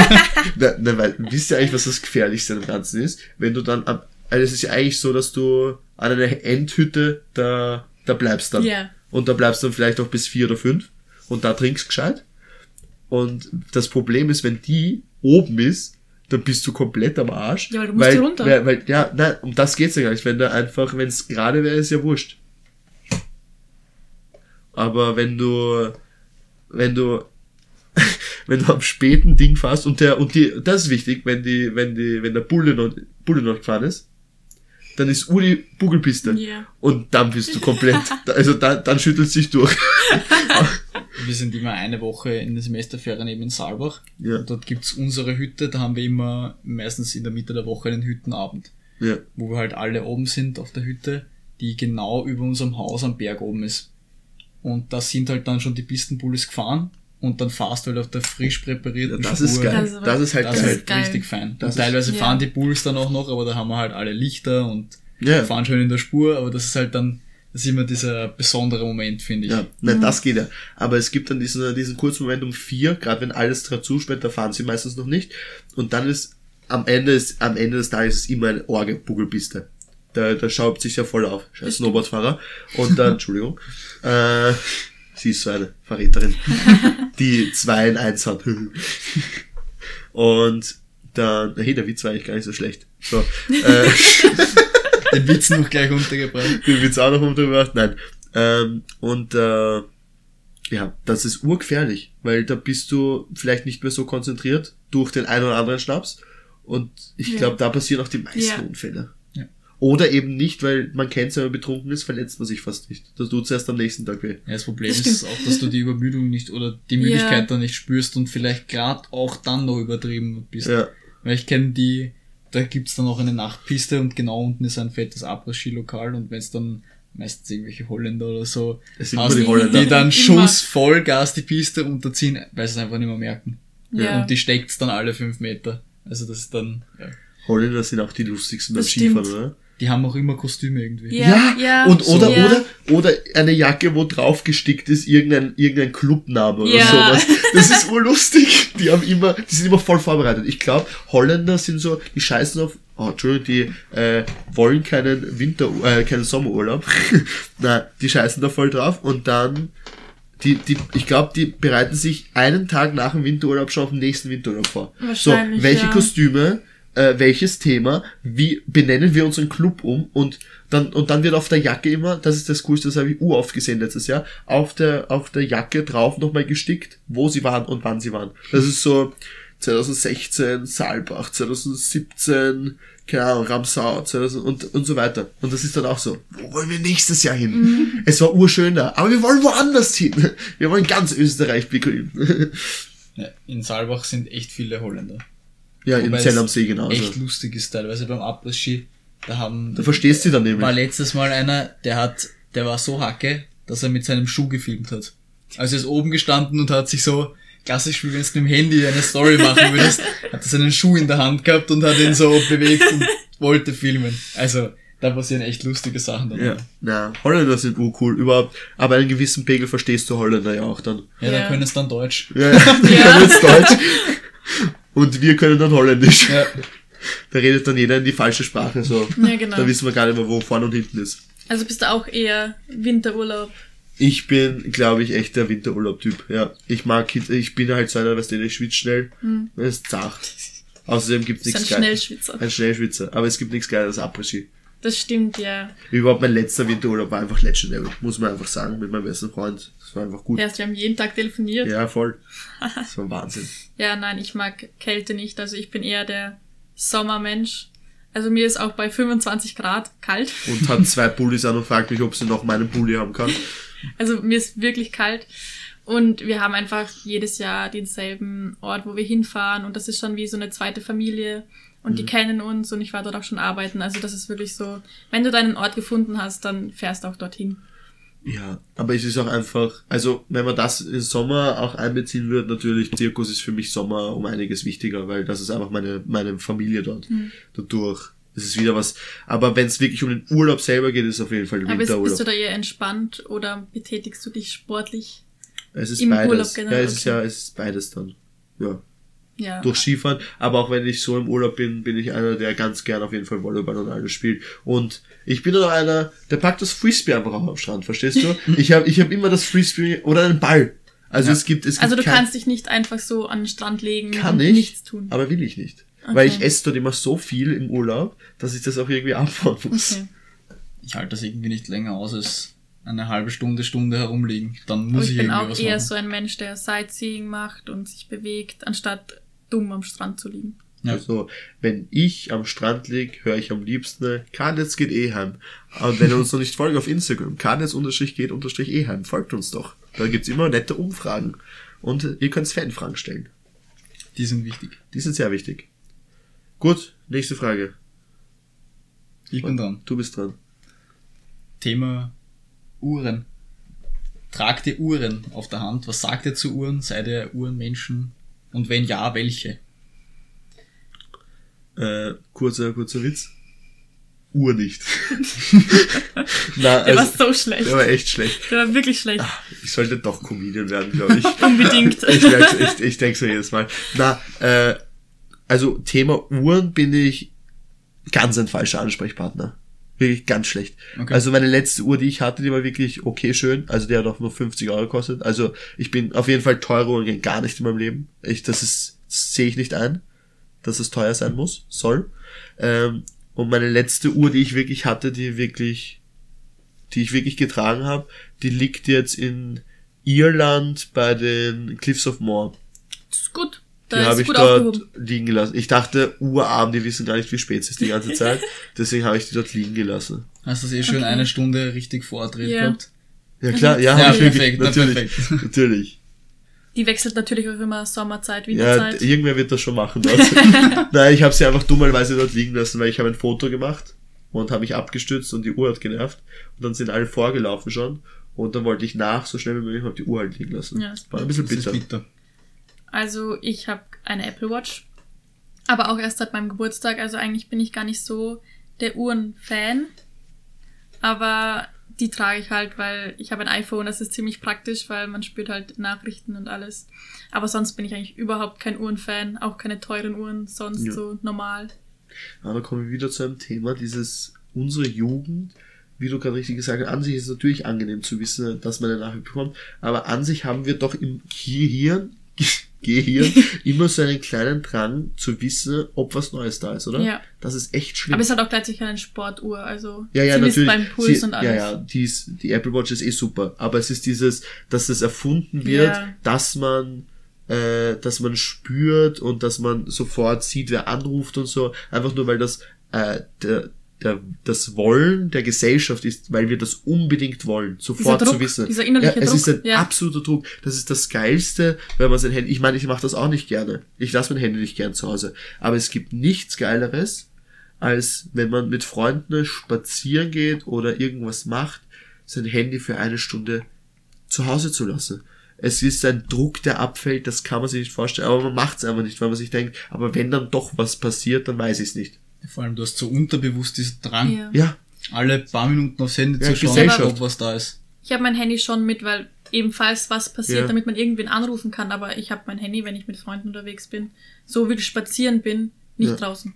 Speaker 2: Na, na, weil, wisst ihr eigentlich, was das Gefährlichste am Ganzen ist? Wenn du dann am, also es ist ja eigentlich so, dass du an einer Endhütte da, da bleibst dann.
Speaker 3: Ja.
Speaker 2: Und da bleibst du dann vielleicht auch bis vier oder fünf und da trinkst gescheit. Und das Problem ist, wenn die oben ist, dann bist du komplett am Arsch.
Speaker 3: Ja, weil du musst
Speaker 2: weil,
Speaker 3: runter.
Speaker 2: Weil, weil, ja, nein, um das geht's ja gar nicht. Wenn da einfach, wenn es gerade wäre, ist ja wurscht. Aber wenn du, wenn du, wenn du am späten Ding fährst und der, und die, das ist wichtig, wenn die, wenn die, wenn der Bulle noch, Bulle noch gefahren ist, dann ist Uli Bugelpiste.
Speaker 3: Ja.
Speaker 2: Und dann bist du komplett, also dann, dann schüttelst du dich durch.
Speaker 1: Wir sind immer eine Woche in den Semesterferien eben in Saalbach.
Speaker 2: Ja.
Speaker 1: Und dort gibt's unsere Hütte, da haben wir immer meistens in der Mitte der Woche einen Hüttenabend.
Speaker 2: Ja.
Speaker 1: Wo wir halt alle oben sind auf der Hütte, die genau über unserem Haus am Berg oben ist. Und da sind halt dann schon die Pistenbullis gefahren und dann fahrst du halt auf der frisch präparierten
Speaker 2: Das
Speaker 1: Spur.
Speaker 2: ist geil.
Speaker 3: Das ist
Speaker 2: Das ist halt
Speaker 1: Das ist
Speaker 2: geil.
Speaker 1: halt
Speaker 3: geil.
Speaker 1: richtig fein.
Speaker 2: Das
Speaker 1: und teilweise
Speaker 3: ist-
Speaker 1: fahren
Speaker 3: ja.
Speaker 1: die Bulls dann auch noch, aber da haben wir halt alle Lichter und
Speaker 2: Ja.
Speaker 1: fahren schön in der Spur, aber das ist halt dann, das ist immer dieser besondere Moment, finde ich.
Speaker 2: Ja, nein, das geht ja. Aber es gibt dann diesen, diesen kurzen Moment um vier, gerade wenn alles gerade zusperrt, da fahren sie meistens noch nicht. Und dann ist am Ende ist, am Ende des Tages ist immer eine orge Bugelpiste. Da, da schaubt sich ja voll auf. Scheiß Snowboardfahrer. Und dann, Entschuldigung, äh, sie ist so eine Verräterin, die zwei in eins hat. Und dann, hey, der Witz war eigentlich gar nicht so schlecht. So, äh,
Speaker 1: Den Witz noch gleich untergebracht.
Speaker 2: den Witz auch noch untergebracht. Nein. Ähm, und äh, ja, das ist urgefährlich, weil da bist du vielleicht nicht mehr so konzentriert durch den einen oder anderen Schnaps. Und ich
Speaker 3: Ja.
Speaker 2: glaube, da passieren auch die meisten
Speaker 3: Ja.
Speaker 2: Unfälle.
Speaker 1: Ja.
Speaker 2: Oder eben nicht, weil man kennt wenn man betrunken ist, verletzt man sich fast nicht. Das tut's erst am nächsten Tag weh.
Speaker 1: Ja, das Problem
Speaker 3: Das
Speaker 1: ist auch, dass du die Übermüdung nicht oder die
Speaker 3: Ja.
Speaker 1: Müdigkeit dann nicht spürst und vielleicht gerade auch dann noch übertrieben bist.
Speaker 2: Ja.
Speaker 1: Weil ich kenne die, da gibt's dann auch eine Nachtpiste und genau unten ist ein fettes Abriss-Ski-Lokal und wenn's dann meistens irgendwelche Holländer oder so,
Speaker 2: Es sind
Speaker 1: hast,
Speaker 2: die Holländer.
Speaker 1: die dann
Speaker 3: Immer.
Speaker 1: Schuss Vollgas die Piste runterziehen, weil sie es einfach nicht mehr merken.
Speaker 3: Ja.
Speaker 1: Und die steckt's dann alle fünf Meter. Also das ist dann, ja.
Speaker 2: Holländer sind auch die lustigsten beim Skifahren, oder?
Speaker 1: Die haben auch immer Kostüme irgendwie.
Speaker 3: Ja, ja,
Speaker 2: und oder,
Speaker 3: ja.
Speaker 2: oder, oder eine Jacke, wo drauf gestickt ist, irgendein, irgendein Clubname oder
Speaker 3: Ja.
Speaker 2: sowas. Das ist urlustig. Die haben immer, die sind immer voll vorbereitet. Ich glaube, Holländer sind so, die scheißen auf, oh, Entschuldigung, die, äh, wollen keinen Winter, äh, keinen Sommerurlaub. Nein, die scheißen da voll drauf und dann, die, die, ich glaube, die bereiten sich einen Tag nach dem Winterurlaub schon auf den nächsten Winterurlaub vor. So, welche
Speaker 3: ja.
Speaker 2: Kostüme, äh, welches Thema, wie benennen wir unseren Club um und dann, und dann wird auf der Jacke immer, das ist das Coolste, das habe ich uroft gesehen letztes Jahr, auf der, auf der Jacke drauf nochmal gestickt, wo sie waren und wann sie waren. Das ist so 2016 Saalbach, 2017 keine Ahnung, Ramsau 2000 und, und so weiter. Und das ist dann auch so, wo wollen wir nächstes Jahr hin?
Speaker 3: Mhm.
Speaker 2: Es war urschön da, aber wir wollen woanders hin. Wir wollen ganz Österreich begrünen.
Speaker 1: Ja, in Saalbach sind echt viele Holländer.
Speaker 2: Ja, in Zell am See genauso.
Speaker 1: Echt lustig ist teilweise beim Abriss-Ski. Da haben,
Speaker 2: Du verstehst sie dann nämlich.
Speaker 1: war letztes Mal einer, der hat, der war so hacke, dass er mit seinem Schuh gefilmt hat. Also er ist oben gestanden und hat sich so, klassisch wie wenn du mit dem Handy eine Story machen würdest, hat er seinen Schuh in der Hand gehabt und hat ihn so bewegt und wollte filmen. Also, da passieren echt lustige Sachen dann.
Speaker 2: Ja, na, Holländer sind urcool, überhaupt. Aber einen gewissen Pegel verstehst du Holländer ja auch dann.
Speaker 1: Ja, da
Speaker 3: Ja.
Speaker 1: können es dann Deutsch.
Speaker 2: Ja, die
Speaker 3: Ja.
Speaker 2: können jetzt Deutsch. Und wir können dann Holländisch.
Speaker 1: Ja.
Speaker 2: Da redet dann jeder in die falsche Sprache, so.
Speaker 3: Ja, genau.
Speaker 2: Da wissen wir gar nicht mehr, wo vorne und hinten ist.
Speaker 3: Also bist du auch eher Winterurlaub.
Speaker 2: Ich bin, glaube ich, echt der Winterurlaub-Typ. Ja, ich mag, ich bin halt so einer, was der ich schwitzt schnell. Das ist zart. Außerdem gibt's
Speaker 3: Hm. Das ist
Speaker 2: nichts
Speaker 3: ein
Speaker 2: Geiles.
Speaker 3: Schnellschwitzer.
Speaker 2: Ein Schnellschwitzer. Aber es gibt nichts Geiles als Après-Ski.
Speaker 3: Das stimmt, ja.
Speaker 2: Überhaupt mein letzter Winterurlaub war einfach legendary. Muss man einfach sagen, mit meinem besten Freund. War einfach gut.
Speaker 3: Erst wir haben jeden Tag telefoniert.
Speaker 2: Ja, voll. Das war Wahnsinn.
Speaker 3: Ja, nein, ich mag Kälte nicht. Also ich bin eher der Sommermensch. Also mir ist auch bei 25 Grad kalt.
Speaker 2: Und hat zwei Pullis an und fragt mich, ob sie noch meinen Pulli haben kann.
Speaker 3: Also mir ist wirklich kalt. Und wir haben einfach jedes Jahr denselben Ort, wo wir hinfahren. Und das ist schon wie so eine zweite Familie. Und
Speaker 2: Mhm.
Speaker 3: die kennen uns und ich war dort auch schon arbeiten. Also das ist wirklich so, wenn du deinen Ort gefunden hast, dann fährst du auch dorthin.
Speaker 2: Ja, aber es ist auch einfach, also wenn man das im Sommer auch einbeziehen wird, natürlich, Zirkus ist für mich Sommer um einiges wichtiger, weil das ist einfach meine, meine Familie dort.
Speaker 3: Hm.
Speaker 2: Dadurch. Es ist wieder was. Aber wenn es wirklich um den Urlaub selber geht, ist es auf jeden Fall der
Speaker 3: Aber ist, bist
Speaker 2: Winterurlaub.
Speaker 3: du da eher entspannt oder betätigst du dich sportlich?
Speaker 2: Es ist
Speaker 3: im
Speaker 2: beides.
Speaker 3: Urlaub generell,
Speaker 2: ja, es ist
Speaker 3: okay.
Speaker 2: ja, es ist beides dann. Ja.
Speaker 3: Ja.
Speaker 2: Durch Skifahren. Aber auch wenn ich so im Urlaub bin, bin ich einer, der ganz gern auf jeden Fall Volleyball und alles spielt. Und ich bin auch einer, der packt das Frisbee einfach auch am Strand, verstehst du? ich habe ich hab immer das Frisbee oder einen Ball. Also
Speaker 1: Ja.
Speaker 2: es gibt, es gibt
Speaker 3: Also du
Speaker 2: kein-
Speaker 3: kannst dich nicht einfach so an den Strand legen
Speaker 2: Kann
Speaker 3: und
Speaker 2: ich,
Speaker 3: nichts tun.
Speaker 2: aber will ich nicht. Weil ich
Speaker 3: Okay.
Speaker 2: esse dort immer so viel im Urlaub, dass ich das auch irgendwie abfahren muss.
Speaker 3: Okay.
Speaker 1: Ich halte das irgendwie nicht länger aus als eine halbe Stunde, Stunde herumliegen. Dann muss ich,
Speaker 3: ich bin
Speaker 1: irgendwie
Speaker 3: auch
Speaker 1: was
Speaker 3: eher
Speaker 1: machen.
Speaker 3: so ein Mensch, der Sightseeing macht und sich bewegt, anstatt dumm am Strand zu liegen.
Speaker 1: Ja.
Speaker 2: Also, wenn ich am Strand lieg, höre ich am liebsten, Karnitz geht eh heim. Und wenn ihr uns noch nicht folgt auf Instagram, Karnitz-geht eh heim, folgt uns doch. Da gibt's immer nette Umfragen. Und ihr könnt Fanfragen stellen.
Speaker 1: Die sind wichtig.
Speaker 2: Die sind sehr wichtig. Gut, nächste Frage.
Speaker 1: Ich bin dran.
Speaker 2: Du bist dran.
Speaker 1: Thema Uhren. Tragt ihr Uhren auf der Hand? Was sagt ihr zu Uhren? Seid ihr Uhrenmenschen? Und wenn ja, welche?
Speaker 2: Äh, kurzer, kurzer Witz. Uhr nicht. Na,
Speaker 3: Der war
Speaker 2: also,
Speaker 3: so schlecht.
Speaker 2: der war echt schlecht.
Speaker 3: Der war wirklich schlecht.
Speaker 2: Ich sollte doch Comedian werden, glaube ich.
Speaker 3: Unbedingt.
Speaker 2: ich, ich, ich denke so jedes Mal. Na, äh, also Thema Uhren bin ich ganz ein falscher Ansprechpartner. Wirklich ganz schlecht.
Speaker 1: Okay.
Speaker 2: Also meine letzte Uhr, die ich hatte, die war wirklich okay schön. Also die hat auch nur 50 Euro gekostet. Also ich bin auf jeden Fall teure Uhren gehen gar nicht in meinem Leben. Ich, das ist, das sehe ich nicht ein, dass es teuer sein muss, soll. Ähm, und meine letzte Uhr, die ich wirklich hatte, die wirklich, die ich wirklich getragen habe, die liegt jetzt in Irland bei den Cliffs of Moher.
Speaker 3: Das ist gut.
Speaker 2: Die
Speaker 3: Da
Speaker 2: habe
Speaker 3: ist
Speaker 2: ich
Speaker 3: gut
Speaker 2: dort
Speaker 3: aufgehoben.
Speaker 2: liegen gelassen. Ich dachte, urarm, die wissen gar nicht, wie spät es ist die ganze Zeit. Deswegen habe ich die dort liegen gelassen.
Speaker 1: Hast du das eh schon
Speaker 3: Okay.
Speaker 1: eine Stunde richtig vordreht
Speaker 3: Ja.
Speaker 1: gehabt?
Speaker 2: Ja klar, ja,
Speaker 1: Ja,
Speaker 2: hab ich wirklich,
Speaker 1: perfekt, na,
Speaker 2: natürlich,
Speaker 1: perfekt.
Speaker 2: natürlich.
Speaker 3: Die wechselt natürlich auch immer Sommerzeit,
Speaker 2: Ja,
Speaker 3: Winterzeit.
Speaker 2: d- irgendwer wird das schon machen dort. Nein, ich habe sie einfach dummerweise dort liegen lassen, weil ich habe ein Foto gemacht und habe mich abgestützt und die Uhr hat genervt. Und dann sind alle vorgelaufen schon. Und dann wollte ich nach, so schnell wie möglich, und hab die Uhr halt liegen lassen.
Speaker 3: Ja, das
Speaker 2: War ein bisschen bitter.
Speaker 1: bitter.
Speaker 3: Also ich habe eine Apple Watch, aber auch erst seit meinem Geburtstag. Also eigentlich bin ich gar nicht so der Uhren-Fan. Aber die trage ich halt, weil ich habe ein iPhone, das ist ziemlich praktisch, weil man spürt halt Nachrichten und alles. Aber sonst bin ich eigentlich überhaupt kein Uhren-Fan, auch keine teuren Uhren, sonst
Speaker 2: Ja.
Speaker 3: so normal.
Speaker 2: Aber da kommen wir wieder zu einem Thema, dieses, unsere Jugend, wie du gerade richtig gesagt hast, an sich ist es natürlich angenehm zu wissen, dass man eine Nachricht bekommt, aber an sich haben wir doch im Gehirn, Gehirn immer so einen kleinen Drang zu wissen, ob was Neues da ist, oder?
Speaker 3: Ja.
Speaker 2: Das ist echt schlimm.
Speaker 3: Aber es hat auch gleichzeitig eine Sportuhr, also
Speaker 2: ja, ja,
Speaker 3: sie
Speaker 2: natürlich.
Speaker 3: beim Puls
Speaker 2: Sie,
Speaker 3: und alles.
Speaker 2: Ja, ja, die, ist, die Apple Watch ist eh super, aber es ist dieses, dass es erfunden wird,
Speaker 3: Ja.
Speaker 2: dass man äh, dass man spürt und dass man sofort sieht, wer anruft und so, einfach nur weil das äh, der, der, das Wollen der Gesellschaft ist, weil wir das unbedingt wollen, sofort
Speaker 3: Druck,
Speaker 2: zu wissen.
Speaker 3: dieser innerliche
Speaker 2: ja, es ist ein
Speaker 3: Druck, ja.
Speaker 2: absoluter Druck. Das ist das Geilste, wenn man sein Handy, ich meine, ich mache das auch nicht gerne. Ich lasse mein Handy nicht gern zu Hause. Aber es gibt nichts Geileres, als wenn man mit Freunden spazieren geht oder irgendwas macht, sein Handy für eine Stunde zu Hause zu lassen. Es ist ein Druck, der abfällt, das kann man sich nicht vorstellen, aber man macht es einfach nicht, weil man sich denkt, aber wenn dann doch was passiert, dann weiß ich es nicht.
Speaker 1: Vor allem, du hast so unterbewusst diesen Drang,
Speaker 3: Ja.
Speaker 2: Ja,
Speaker 1: alle paar Minuten aufs Handy
Speaker 2: Ja,
Speaker 1: zu schauen,
Speaker 2: Gesellschaft.
Speaker 1: ob was da ist.
Speaker 3: Ich habe mein Handy schon mit, weil ebenfalls was passiert,
Speaker 2: Ja.
Speaker 3: damit man irgendwen anrufen kann. Aber ich habe mein Handy, wenn ich mit Freunden unterwegs bin, so wie ich spazieren bin, nicht
Speaker 2: Ja.
Speaker 3: draußen.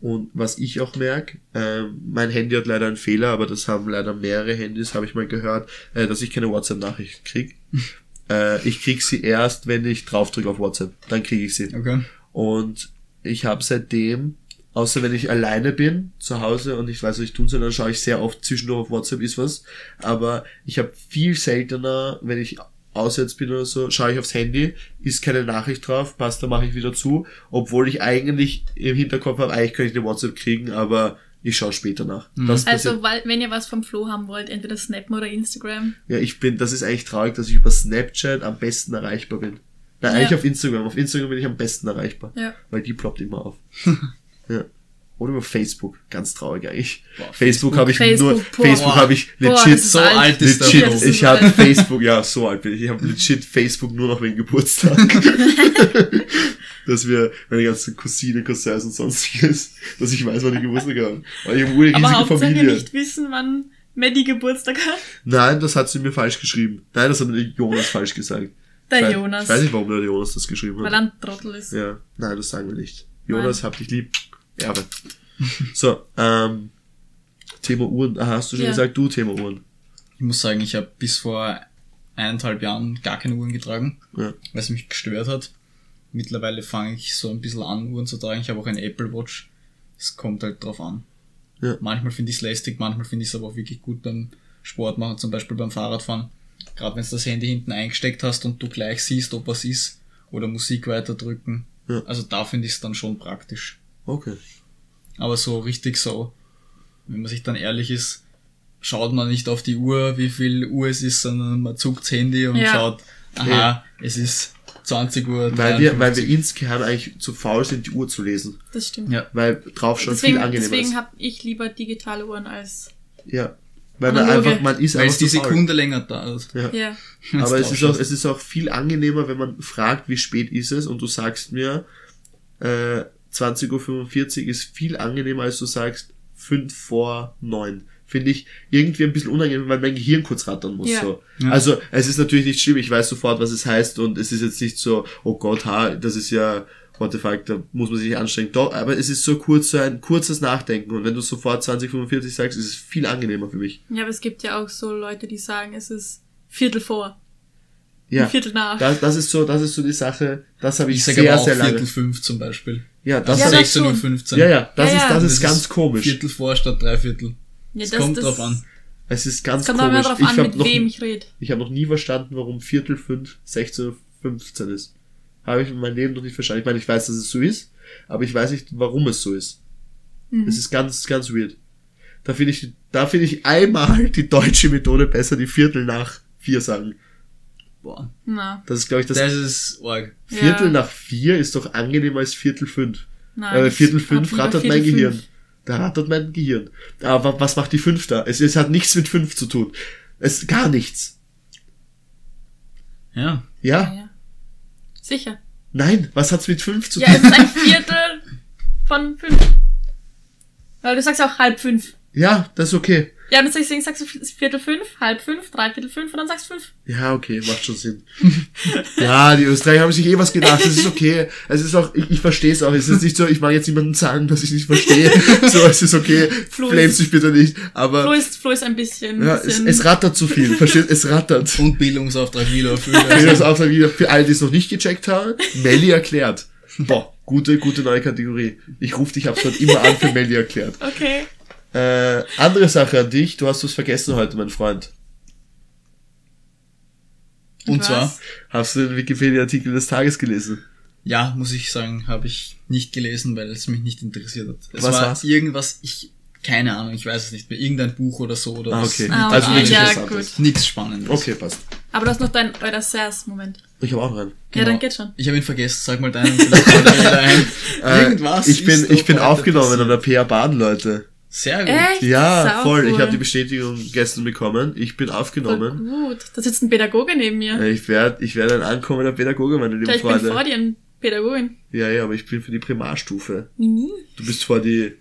Speaker 2: Und was ich auch merke, ähm, mein Handy hat leider einen Fehler, aber das haben leider mehrere Handys, habe ich mal gehört, äh, dass ich keine WhatsApp-Nachricht krieg. äh, ich krieg sie erst, wenn ich draufdrücke auf WhatsApp. Dann kriege ich sie.
Speaker 1: Okay.
Speaker 2: Und ich habe seitdem, außer wenn ich alleine bin, zu Hause und ich weiß, was ich tun soll, dann schaue ich sehr oft zwischendurch auf WhatsApp ist was. Aber ich habe viel seltener, wenn ich auswärts bin oder so, schaue ich aufs Handy, ist keine Nachricht drauf, passt, dann mache ich wieder zu, obwohl ich eigentlich im Hinterkopf habe, eigentlich könnte ich eine WhatsApp kriegen, aber ich schaue später nach. Das passiert
Speaker 3: Also, weil, wenn ihr was vom Flo haben wollt, entweder Snappen oder Instagram.
Speaker 2: ja, ich bin, das ist eigentlich traurig, dass ich über Snapchat am besten erreichbar bin. Nein,
Speaker 3: Ja.
Speaker 2: eigentlich auf Instagram. Auf Instagram bin ich am besten erreichbar.
Speaker 3: Ja.
Speaker 2: Weil die ploppt immer auf. ja. Oder über Facebook. Ganz traurig eigentlich.
Speaker 1: Boah,
Speaker 2: Facebook
Speaker 1: Facebook.
Speaker 2: habe ich
Speaker 3: Facebook,
Speaker 2: nur,
Speaker 3: boah.
Speaker 2: Facebook habe ich
Speaker 3: Boah,
Speaker 2: legit,
Speaker 3: ist
Speaker 1: so
Speaker 3: alt.
Speaker 1: alt ist
Speaker 2: legit, ich habe
Speaker 3: alt.
Speaker 2: Facebook, ja, so alt bin ich. Ich habe legit Facebook nur noch wegen Geburtstag. dass wir meine ganzen Cousine, Cousins und sonstiges, dass ich weiß, wann die Geburtstag haben. Weil ich habe eine
Speaker 3: Aber
Speaker 2: riesige
Speaker 3: Hauptsache
Speaker 2: Familie.
Speaker 3: nicht wissen, wann Maddie Geburtstag hat.
Speaker 2: Nein, das hat sie mir falsch geschrieben. Nein, das hat mir Jonas falsch gesagt.
Speaker 3: Der
Speaker 2: ich weiß,
Speaker 3: Jonas.
Speaker 2: Ich weiß nicht, warum der Jonas das geschrieben
Speaker 3: Weil
Speaker 2: hat.
Speaker 3: er ein Trottel ist.
Speaker 2: Ja, nein, das sagen wir nicht. Jonas, hab dich lieb. Erbe. so, ähm, Thema Uhren. Ah, hast du schon
Speaker 3: Ja.
Speaker 2: gesagt, du Thema Uhren.
Speaker 1: Ich muss sagen, ich habe bis vor eineinhalb Jahren gar keine Uhren getragen,
Speaker 2: Ja.
Speaker 1: weil es mich gestört hat. Mittlerweile fange ich so ein bisschen an, Uhren zu tragen. Ich habe auch eine Apple Watch. Es kommt halt drauf an.
Speaker 2: Ja.
Speaker 1: Manchmal finde ich es lästig, manchmal finde ich es aber auch wirklich gut beim Sport machen, zum Beispiel beim Fahrradfahren. Gerade wenn du das Handy hinten eingesteckt hast und du gleich siehst, ob was ist, oder Musik weiterdrücken.
Speaker 2: Ja.
Speaker 1: Also da finde ich es dann schon praktisch.
Speaker 2: Okay.
Speaker 1: Aber so richtig so, wenn man sich dann ehrlich ist, schaut man nicht auf die Uhr, wie viel Uhr es ist, sondern man zuckt's Handy und
Speaker 3: Ja.
Speaker 1: schaut, aha, es ist 20 Uhr.
Speaker 2: Weil wir, weil
Speaker 1: 53.
Speaker 2: wir insgeheim eigentlich zu faul sind, die Uhr zu lesen.
Speaker 3: Das stimmt.
Speaker 1: Ja.
Speaker 2: Weil drauf schon
Speaker 3: Deswegen,
Speaker 2: viel angenehmer
Speaker 3: deswegen
Speaker 2: ist.
Speaker 3: habe ich lieber digitale Uhren als.
Speaker 2: Ja. Weil man
Speaker 3: Analoge.
Speaker 2: einfach, man ist
Speaker 1: Weil
Speaker 2: einfach
Speaker 1: es die. Sekunde länger dauert.
Speaker 2: Ja.
Speaker 3: Ja.
Speaker 1: wenn's
Speaker 2: Aber es ist, auch, es ist auch viel angenehmer, wenn man fragt, wie spät ist es und du sagst mir, äh, 20.45 Uhr ist viel angenehmer, als du sagst 5 vor 9. Finde ich irgendwie ein bisschen unangenehm, weil mein Gehirn kurz rattern muss.
Speaker 3: Ja.
Speaker 2: So.
Speaker 1: Ja.
Speaker 2: Also es ist natürlich nicht schlimm, ich weiß sofort, was es heißt und es ist jetzt nicht so, oh Gott, ha, das ist ja, what the fuck, da muss man sich anstrengen. Doch, aber es ist so kurz, so ein kurzes Nachdenken und wenn du sofort 2045 sagst, ist es viel angenehmer für mich.
Speaker 3: Ja, aber es gibt ja auch so Leute, die sagen, es ist Viertel vor.
Speaker 2: Ja.
Speaker 3: Ein Viertel nach.
Speaker 2: Das, das ist so, das ist so die Sache, das habe ich,
Speaker 1: Ich sage
Speaker 2: sehr,
Speaker 1: aber auch
Speaker 2: sehr lange.
Speaker 1: Viertel fünf zum Beispiel.
Speaker 2: Ja, das
Speaker 3: Ja,
Speaker 2: hab
Speaker 3: das
Speaker 2: ich,
Speaker 1: 16.15 Uhr.
Speaker 2: ja, ja, das
Speaker 3: Ja,
Speaker 2: ist,
Speaker 3: ja.
Speaker 2: das
Speaker 1: Das
Speaker 2: ist ganz komisch.
Speaker 1: Viertel vor statt drei Viertel.
Speaker 3: Ja,
Speaker 1: Es
Speaker 3: das-
Speaker 1: kommt
Speaker 3: das-
Speaker 1: drauf an.
Speaker 2: Es ist ganz
Speaker 3: Kommt
Speaker 2: komisch.
Speaker 3: drauf an,
Speaker 2: hab
Speaker 3: mit
Speaker 2: noch,
Speaker 3: wem ich rede.
Speaker 2: ich habe noch nie verstanden, warum Viertel fünf 16.15 Uhr ist. Habe ich in meinem Leben noch nicht verstanden. Ich meine, ich weiß, dass es so ist, aber ich weiß nicht, warum es so ist.
Speaker 3: Mhm.
Speaker 2: Es ist ganz, ganz weird. Da finde ich, da finde ich einmal die deutsche Methode besser, die Viertel nach vier sagen.
Speaker 1: Boah.
Speaker 3: Na,
Speaker 2: Das ist, glaube ich, das,
Speaker 1: Das ist arg.
Speaker 2: Viertel
Speaker 3: ja.
Speaker 2: nach vier ist doch angenehmer als Viertel fünf.
Speaker 3: nein.
Speaker 2: Äh,
Speaker 3: ich
Speaker 2: Viertel fünf rattert
Speaker 3: Viertel
Speaker 2: mein Gehirn.
Speaker 3: fünf.
Speaker 2: Da rattert mein Gehirn. Aber was macht die fünf da? Es, es hat nichts mit fünf zu tun. Es gar nichts.
Speaker 1: Ja.
Speaker 3: Ja,
Speaker 2: Ja?
Speaker 3: ja. Sicher.
Speaker 2: Nein, was hat's mit fünf zu
Speaker 3: Ja,
Speaker 2: tun?
Speaker 3: es ist ein Viertel von fünf. Weil du sagst ja auch halb fünf.
Speaker 2: Ja, das ist okay.
Speaker 3: Ja, und deswegen sagst du Viertel fünf, halb fünf, dreiviertel fünf und dann sagst du fünf.
Speaker 2: Ja, okay, macht schon Sinn. ja, die Österreicher haben sich eh was gedacht. Es ist okay. Es ist auch, ich, ich verstehe es auch. Es ist nicht so, ich mag jetzt niemandem sagen, dass ich nicht verstehe. so, es ist okay.
Speaker 3: Flo
Speaker 2: Flames
Speaker 3: ist-
Speaker 2: dich bitte nicht. Aber
Speaker 3: Flo ist, Flo ist ein bisschen.
Speaker 2: ja, es,
Speaker 3: bisschen
Speaker 2: es rattert zu viel. Versteht? Es rattert.
Speaker 1: Und Bildungsauftrag wieder
Speaker 2: das auch wieder für alle, die es noch nicht gecheckt haben. Melli erklärt. Boah, gute, gute neue Kategorie. Ich rufe dich ab immer an für Melli erklärt.
Speaker 3: okay.
Speaker 2: Äh, andere Sache an dich. Du hast was vergessen heute, mein Freund.
Speaker 1: Und
Speaker 3: Was?
Speaker 1: zwar,
Speaker 2: Hast du den Wikipedia-Artikel des Tages gelesen?
Speaker 1: Ja, muss ich sagen, habe ich nicht gelesen, weil es mich nicht interessiert hat. Es
Speaker 2: Was
Speaker 1: war
Speaker 2: war's?
Speaker 1: irgendwas, ich, keine Ahnung, ich weiß es nicht mehr, irgendein Buch oder so oder
Speaker 2: Ah,
Speaker 1: was.
Speaker 2: okay.
Speaker 3: Ah,
Speaker 2: Also
Speaker 3: okay.
Speaker 2: nichts
Speaker 3: Ja,
Speaker 2: Interessantes.
Speaker 1: Nichts Spannendes.
Speaker 2: Okay, passt.
Speaker 3: Aber du hast noch dein euer Sers-Moment.
Speaker 2: Ich habe auch noch einen.
Speaker 3: Ja,
Speaker 1: Genau.
Speaker 3: dann geht schon.
Speaker 1: Ich habe ihn vergessen, sag mal deinen.
Speaker 2: Äh,
Speaker 1: Irgendwas.
Speaker 2: ich bin,
Speaker 1: ist
Speaker 2: ich bin aufgenommen an der PA Bahn, Leute.
Speaker 1: Sehr gut.
Speaker 3: Echt?
Speaker 2: Ja, voll. Ich
Speaker 3: cool.
Speaker 2: habe die Bestätigung gestern bekommen. Ich bin
Speaker 3: Voll
Speaker 2: aufgenommen.
Speaker 3: gut. Da sitzt ein Pädagoge neben mir.
Speaker 2: Ich werde ich werd ein ankommender Pädagoge, meine lieben
Speaker 3: ja, ich bin vor
Speaker 2: Freunde.
Speaker 3: dir ein Pädagogin.
Speaker 2: Ja, ja, aber ich bin für die Primarstufe.
Speaker 3: Mini.
Speaker 2: Du bist vor die,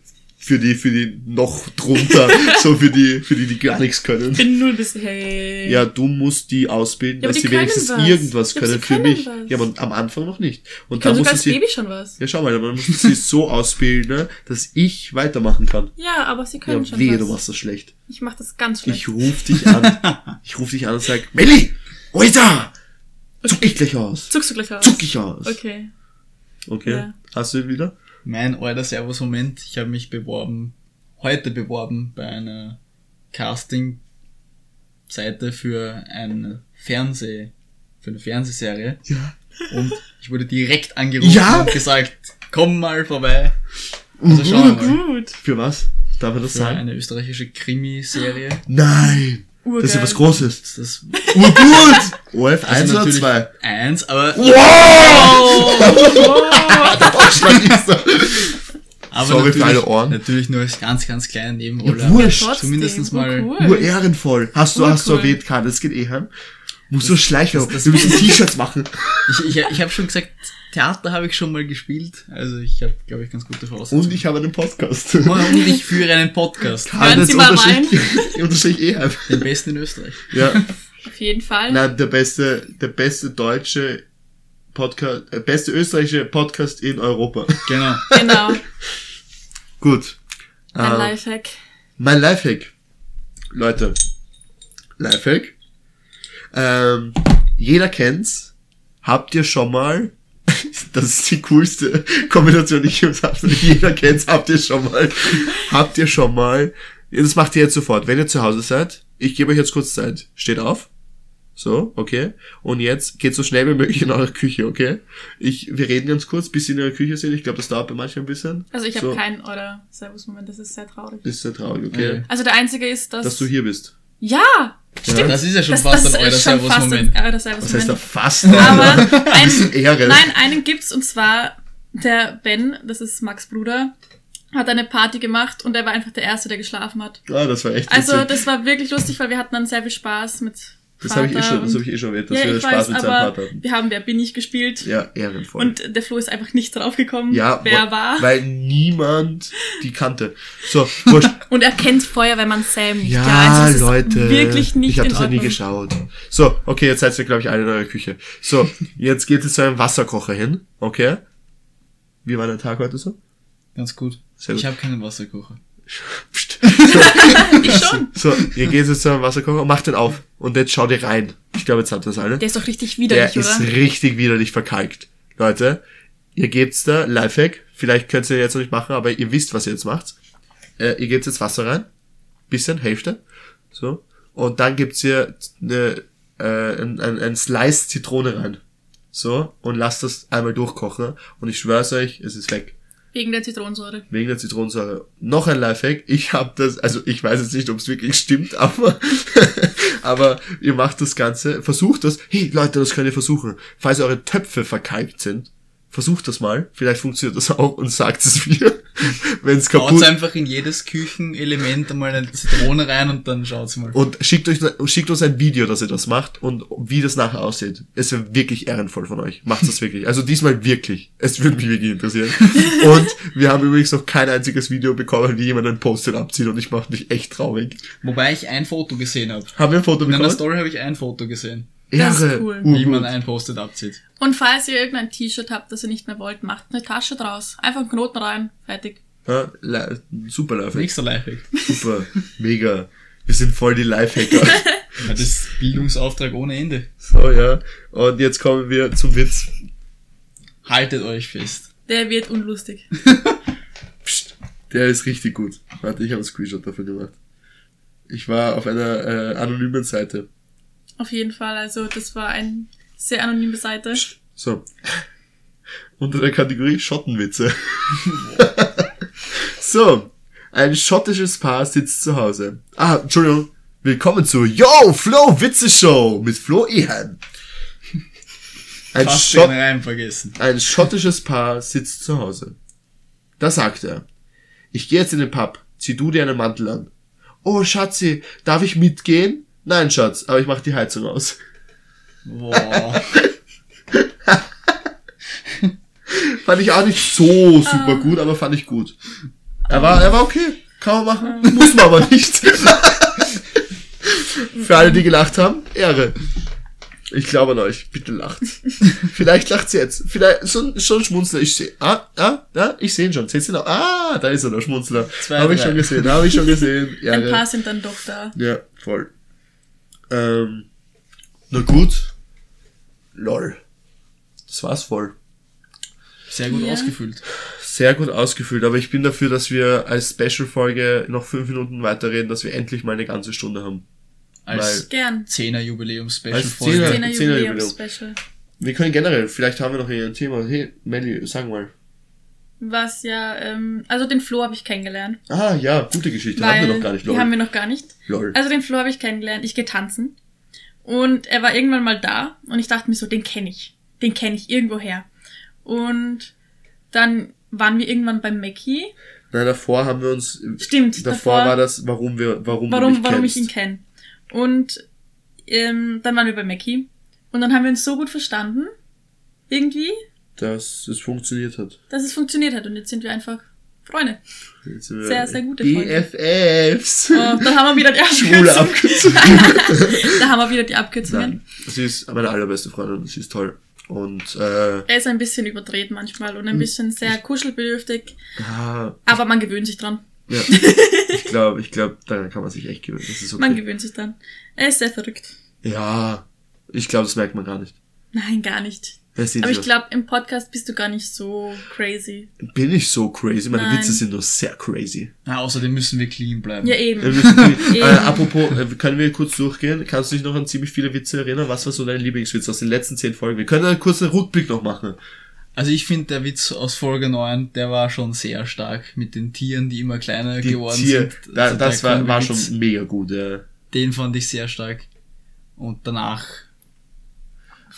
Speaker 2: für die, für die noch drunter, so für die, für die, die gar nichts können.
Speaker 3: Ich bin null bis hey.
Speaker 2: Ja, du musst die ausbilden,
Speaker 3: Ja,
Speaker 2: dass
Speaker 3: die
Speaker 2: sie wenigstens
Speaker 3: was.
Speaker 2: irgendwas können für
Speaker 3: können
Speaker 2: mich.
Speaker 3: was.
Speaker 2: Ja, aber am Anfang noch nicht. Und dann musst du sie,
Speaker 3: Baby schon was.
Speaker 2: ja, schau mal, dann musst du sie so ausbilden, ne, dass ich weitermachen kann.
Speaker 3: Ja, aber sie können
Speaker 2: Ja,
Speaker 3: schon
Speaker 2: wehe,
Speaker 3: was.
Speaker 2: du machst das schlecht.
Speaker 3: Ich mach das ganz schlecht.
Speaker 2: Ich ruf dich an. Ich ruf dich an und sag, Melli, Oita! Zuck ich gleich aus.
Speaker 3: Zuckst du gleich aus?
Speaker 2: Zuck ich aus.
Speaker 3: Okay.
Speaker 2: Okay.
Speaker 3: Ja.
Speaker 2: Hast du ihn wieder?
Speaker 1: Mein alter Servus-Moment, ich habe mich beworben, heute beworben bei einer Casting-Seite für eine Fernseh, für eine Fernsehserie.
Speaker 2: Ja.
Speaker 1: Und ich wurde direkt angerufen
Speaker 2: Ja?
Speaker 1: und gesagt, komm mal vorbei. Also schauen wir mal.
Speaker 3: Gut.
Speaker 2: Für was? Darf er das
Speaker 1: Für
Speaker 2: sagen?
Speaker 1: eine österreichische Krimiserie.
Speaker 2: Nein!
Speaker 3: Urgeil.
Speaker 2: Das ist ja was Großes.
Speaker 1: Das ist
Speaker 2: Urgut! OF 1
Speaker 1: also
Speaker 2: oder
Speaker 1: natürlich
Speaker 2: 2?
Speaker 1: eins, aber,
Speaker 2: Ausschlag ist da.
Speaker 1: aber
Speaker 2: Sorry für
Speaker 1: natürlich,
Speaker 2: alle Ohren.
Speaker 1: natürlich nur als ganz, ganz kleine Nebenrolle.
Speaker 2: Ja, wurscht.
Speaker 1: Zumindest mal
Speaker 3: urcool.
Speaker 2: Urehrenvoll. Hast du, hast du
Speaker 3: Urcool.
Speaker 2: erwähnt, Karl, das geht eh heim. Muss so schleichen.
Speaker 1: das- das-
Speaker 2: Wir müssen T-Shirts machen.
Speaker 1: Ich, ich, ich habe schon gesagt, Theater habe ich schon mal gespielt. Also ich habe, glaube ich, ganz gute Voraussetzungen.
Speaker 2: Und ich habe einen Podcast.
Speaker 1: Und ich führe einen Podcast.
Speaker 3: Hören Sie mal
Speaker 2: unterstrich, unterstrich Eheim.
Speaker 1: Den besten in Österreich.
Speaker 2: Ja.
Speaker 3: Auf jeden Fall.
Speaker 2: Nein, der beste, der beste deutsche Podcast, äh, beste österreichische Podcast in Europa.
Speaker 1: Genau.
Speaker 3: Genau.
Speaker 2: Gut.
Speaker 3: Ein
Speaker 2: Ähm,
Speaker 3: Lifehack.
Speaker 2: Mein Lifehack. Leute. Lifehack. Ähm, jeder kennt's. Habt ihr schon mal, das ist die coolste Kombination, die ich habe. Jeder kennt's, habt ihr schon mal, habt ihr schon mal, das macht ihr jetzt sofort, wenn ihr zu Hause seid, ich gebe euch jetzt kurz Zeit. Steht auf. So, okay. Und jetzt geht so schnell wie möglich in eure Küche, okay? Ich, wir reden ganz kurz, bis ihr in eurer Küche sind. Ich glaube, das dauert bei manchen ein bisschen.
Speaker 3: Also ich habe
Speaker 2: so.
Speaker 3: keinen oder Servus-Moment, das ist sehr traurig.
Speaker 2: Ist sehr traurig, okay?
Speaker 1: Ja.
Speaker 3: Also der einzige ist, dass...
Speaker 2: Dass du hier bist.
Speaker 3: Ja! Stimmt.
Speaker 1: Das ist ja schon
Speaker 3: Das,
Speaker 1: fast
Speaker 3: das
Speaker 1: ein euer
Speaker 3: ist schon fast
Speaker 1: Servus-Moment.
Speaker 3: ein euer
Speaker 2: Was heißt da
Speaker 3: Servus-Moment.
Speaker 2: fast?
Speaker 3: Aber ein,
Speaker 2: Ehre.
Speaker 3: Nein, einen gibt's und zwar der Ben, das ist Max Bruder, hat eine Party gemacht und er war einfach der Erste, der geschlafen hat.
Speaker 2: Ah, das war echt
Speaker 3: Also
Speaker 2: witzig.
Speaker 3: das war wirklich lustig, weil wir hatten dann sehr viel Spaß mit
Speaker 2: Das habe ich eh schon, das habe ich eh schon erwähnt, dass
Speaker 3: ja,
Speaker 2: wir Spaß
Speaker 3: weiß,
Speaker 2: mit seinem Vater hatten.
Speaker 3: wir haben Wer bin ich gespielt
Speaker 2: Ja, ehrenvoll.
Speaker 3: und der Flo ist einfach nicht draufgekommen,
Speaker 2: ja,
Speaker 3: wer war.
Speaker 2: Weil niemand die kannte. So, wurscht.
Speaker 3: Und er kennt Feuer, wenn man Sam nicht.
Speaker 2: Ja,
Speaker 3: also es ist
Speaker 2: Leute.
Speaker 3: Wirklich nicht
Speaker 2: ich habe das ja nie
Speaker 3: Ordnung.
Speaker 2: geschaut. So, okay, jetzt seid ihr, glaube ich, alle in eurer Küche. So, jetzt geht es zu einem Wasserkocher hin. Okay? Wie war der Tag heute so?
Speaker 1: Ganz gut.
Speaker 2: Sehr gut.
Speaker 1: Ich habe keinen Wasserkocher.
Speaker 2: Psst.
Speaker 3: Ich schon.
Speaker 2: So, ihr geht jetzt zu einem Wasserkocher, macht den auf. Und jetzt schaut ihr rein. Ich glaube, jetzt habt ihr das alle.
Speaker 3: Der ist doch richtig
Speaker 2: Der
Speaker 3: widerlich,
Speaker 2: ist
Speaker 3: oder?
Speaker 2: richtig widerlich verkalkt. Leute, ihr gebt's da, Lifehack, vielleicht könnt ihr jetzt noch nicht machen, aber ihr wisst, was ihr jetzt macht. Äh, ihr gebt jetzt Wasser rein, bisschen, Hälfte, so, und dann gibt's hier eine, äh, ein, ein, ein Slice Zitrone rein, so, und lasst das einmal durchkochen, und ich schwör's euch, es ist weg.
Speaker 3: Wegen der Zitronensäure.
Speaker 2: Wegen der Zitronensäure. Noch ein Lifehack. Ich habe das, also ich weiß jetzt nicht, ob es wirklich stimmt, aber, aber ihr macht das Ganze, versucht das. Hey Leute, das könnt ihr versuchen. Falls eure Töpfe verkalkt sind, versucht das mal. Vielleicht funktioniert das auch und sagt es mir, wenn es kaputt
Speaker 1: einfach in jedes Küchenelement einmal eine Zitrone rein und dann schaut's mal.
Speaker 2: und schickt euch schickt uns ein Video, dass ihr das macht und wie das nachher aussieht. Es wäre wirklich ehrenvoll von euch. Macht das wirklich. Also diesmal wirklich. Es würde mich wirklich interessieren. Und wir haben übrigens noch kein einziges Video bekommen, wie jemand ein Post-it abzieht und ich mache mich echt traurig.
Speaker 1: Wobei ich ein Foto gesehen habe.
Speaker 2: Haben wir ein Foto
Speaker 1: In einer
Speaker 2: bekommen?
Speaker 1: Story habe ich ein Foto gesehen,
Speaker 3: Das ist cool.
Speaker 1: wie man ein Post-it abzieht.
Speaker 3: Und falls ihr irgendein T-Shirt habt, das ihr nicht mehr wollt, macht eine Tasche draus. Einfach einen Knoten rein. Fertig.
Speaker 2: Ja, super Lifehack.
Speaker 1: Nächster Lifehack.
Speaker 2: Super. Mega. Wir sind voll die Lifehacker.
Speaker 1: Ja, das ist Bildungsauftrag ohne Ende.
Speaker 2: so, ja. Und jetzt kommen wir zum Witz.
Speaker 1: Haltet euch fest.
Speaker 3: Der wird unlustig.
Speaker 2: Psst. Der ist richtig gut. Warte, ich habe einen Screenshot dafür gemacht. Ich war auf einer äh, anonymen Seite.
Speaker 3: Auf jeden Fall. Also das war eine sehr anonyme Seite.
Speaker 2: So. unter der Kategorie Schottenwitze. so, ein schottisches Paar sitzt zu Hause. Ah, Entschuldigung. Willkommen zu Yo, Flo Witze Show mit Flo Ehan. Ein,
Speaker 1: Fast
Speaker 2: Schott,
Speaker 1: den Reim vergessen.
Speaker 2: ein schottisches Paar sitzt zu Hause. Da sagt er, ich gehe jetzt in den Pub, zieh du dir einen Mantel an. Oh, Schatzi, darf ich mitgehen? Nein, Schatz, aber ich mach die Heizung aus.
Speaker 1: Boah.
Speaker 2: Fand ich auch nicht so super gut, aber fand ich gut. Er war, er war okay. Kann man machen. Muss man aber nicht. Für alle, die gelacht haben, Ehre. Ich glaube an euch. Bitte lacht. Vielleicht lacht's jetzt. Vielleicht, schon, schon Schmunzler. Ich sehe, ah, ah, ah, ich sehe ihn schon. Seht ihr noch? Ah, da ist er, der Schmunzler. Habe ich schon gesehen, habe ich schon gesehen.
Speaker 3: Ein
Speaker 2: Ehre.
Speaker 3: paar sind dann doch da.
Speaker 2: Ja, voll. Ähm, na gut. Lol. Das war's voll.
Speaker 1: Sehr gut
Speaker 3: Ja.
Speaker 1: ausgefüllt.
Speaker 2: Sehr gut ausgefüllt, aber ich bin dafür, dass wir als Special-Folge noch fünf Minuten weiterreden, dass wir endlich mal eine ganze Stunde haben.
Speaker 1: Als
Speaker 3: Gern.
Speaker 1: 10er Jubiläum-Special
Speaker 2: Als
Speaker 1: Folge.
Speaker 2: Zehner-
Speaker 3: Zehner
Speaker 2: Zehner
Speaker 3: Jubiläums-Special.
Speaker 2: Wir können generell, vielleicht haben wir noch hier ein Thema. Hey, Melly, sag mal.
Speaker 3: Was ja, ähm, also den Flo habe ich kennengelernt.
Speaker 2: Ah, ja, gute Geschichte.
Speaker 3: weil
Speaker 2: haben wir noch gar nicht,
Speaker 3: Die
Speaker 2: lol.
Speaker 3: haben wir noch gar nicht.
Speaker 2: lol.
Speaker 3: Also den Flo habe ich kennengelernt. Ich gehe tanzen. Und er war irgendwann mal da und ich dachte mir so, den kenne ich. Den kenne ich irgendwoher. Und dann waren wir irgendwann beim Mackie.
Speaker 2: Nein, davor haben wir uns,
Speaker 3: Stimmt,
Speaker 2: davor,
Speaker 3: davor-
Speaker 2: war das, warum wir, warum,
Speaker 3: warum, warum
Speaker 2: kennst.
Speaker 3: ich ihn kenne. Und ähm, dann waren wir bei Mackie. Und dann haben wir uns so gut verstanden, irgendwie,
Speaker 2: Dass es funktioniert hat.
Speaker 3: dass es funktioniert hat. Und jetzt sind wir einfach Freunde. Sehr, sehr gute Freunde.
Speaker 2: BFFs.
Speaker 3: Und dann haben wir wieder die
Speaker 2: Schwule
Speaker 3: Abkürzung.
Speaker 2: Abkürzung.
Speaker 3: da haben wir wieder die Abkürzungen.
Speaker 2: Nein, sie ist meine allerbeste Freundin und sie ist toll. Und, äh,
Speaker 3: Er ist ein bisschen überdreht manchmal und ein bisschen sehr kuschelbedürftig,
Speaker 2: ja,
Speaker 3: aber man gewöhnt sich dran.
Speaker 2: ja. ich glaube, ich glaube, daran kann man sich echt gewöhnen. Das ist okay.
Speaker 3: Man gewöhnt sich dran. Er ist sehr verrückt.
Speaker 2: Ja, ich glaube, das merkt man gar nicht.
Speaker 3: Nein, gar nicht.
Speaker 2: Wer sieht
Speaker 3: Aber ich glaube, im Podcast bist du gar nicht so crazy.
Speaker 2: Bin ich so crazy? Meine
Speaker 3: Nein.
Speaker 2: Witze sind nur sehr crazy.
Speaker 1: Ja, außerdem müssen wir clean bleiben.
Speaker 3: Ja, eben.
Speaker 2: wir- äh,
Speaker 3: Eben.
Speaker 2: apropos, äh, können wir kurz durchgehen? Kannst du dich noch an ziemlich viele Witze erinnern? Was war so dein Lieblingswitz aus den letzten zehn Folgen? Wir können einen kurzen Rückblick noch machen.
Speaker 1: Also ich finde, der Witz aus Folge 9, der war schon sehr stark mit den Tieren, die immer kleiner
Speaker 2: Die
Speaker 1: geworden
Speaker 2: Tier,
Speaker 1: sind.
Speaker 2: da,
Speaker 1: Also
Speaker 2: das war, war schon mega gut. Ja.
Speaker 1: Den fand ich sehr stark. Und danach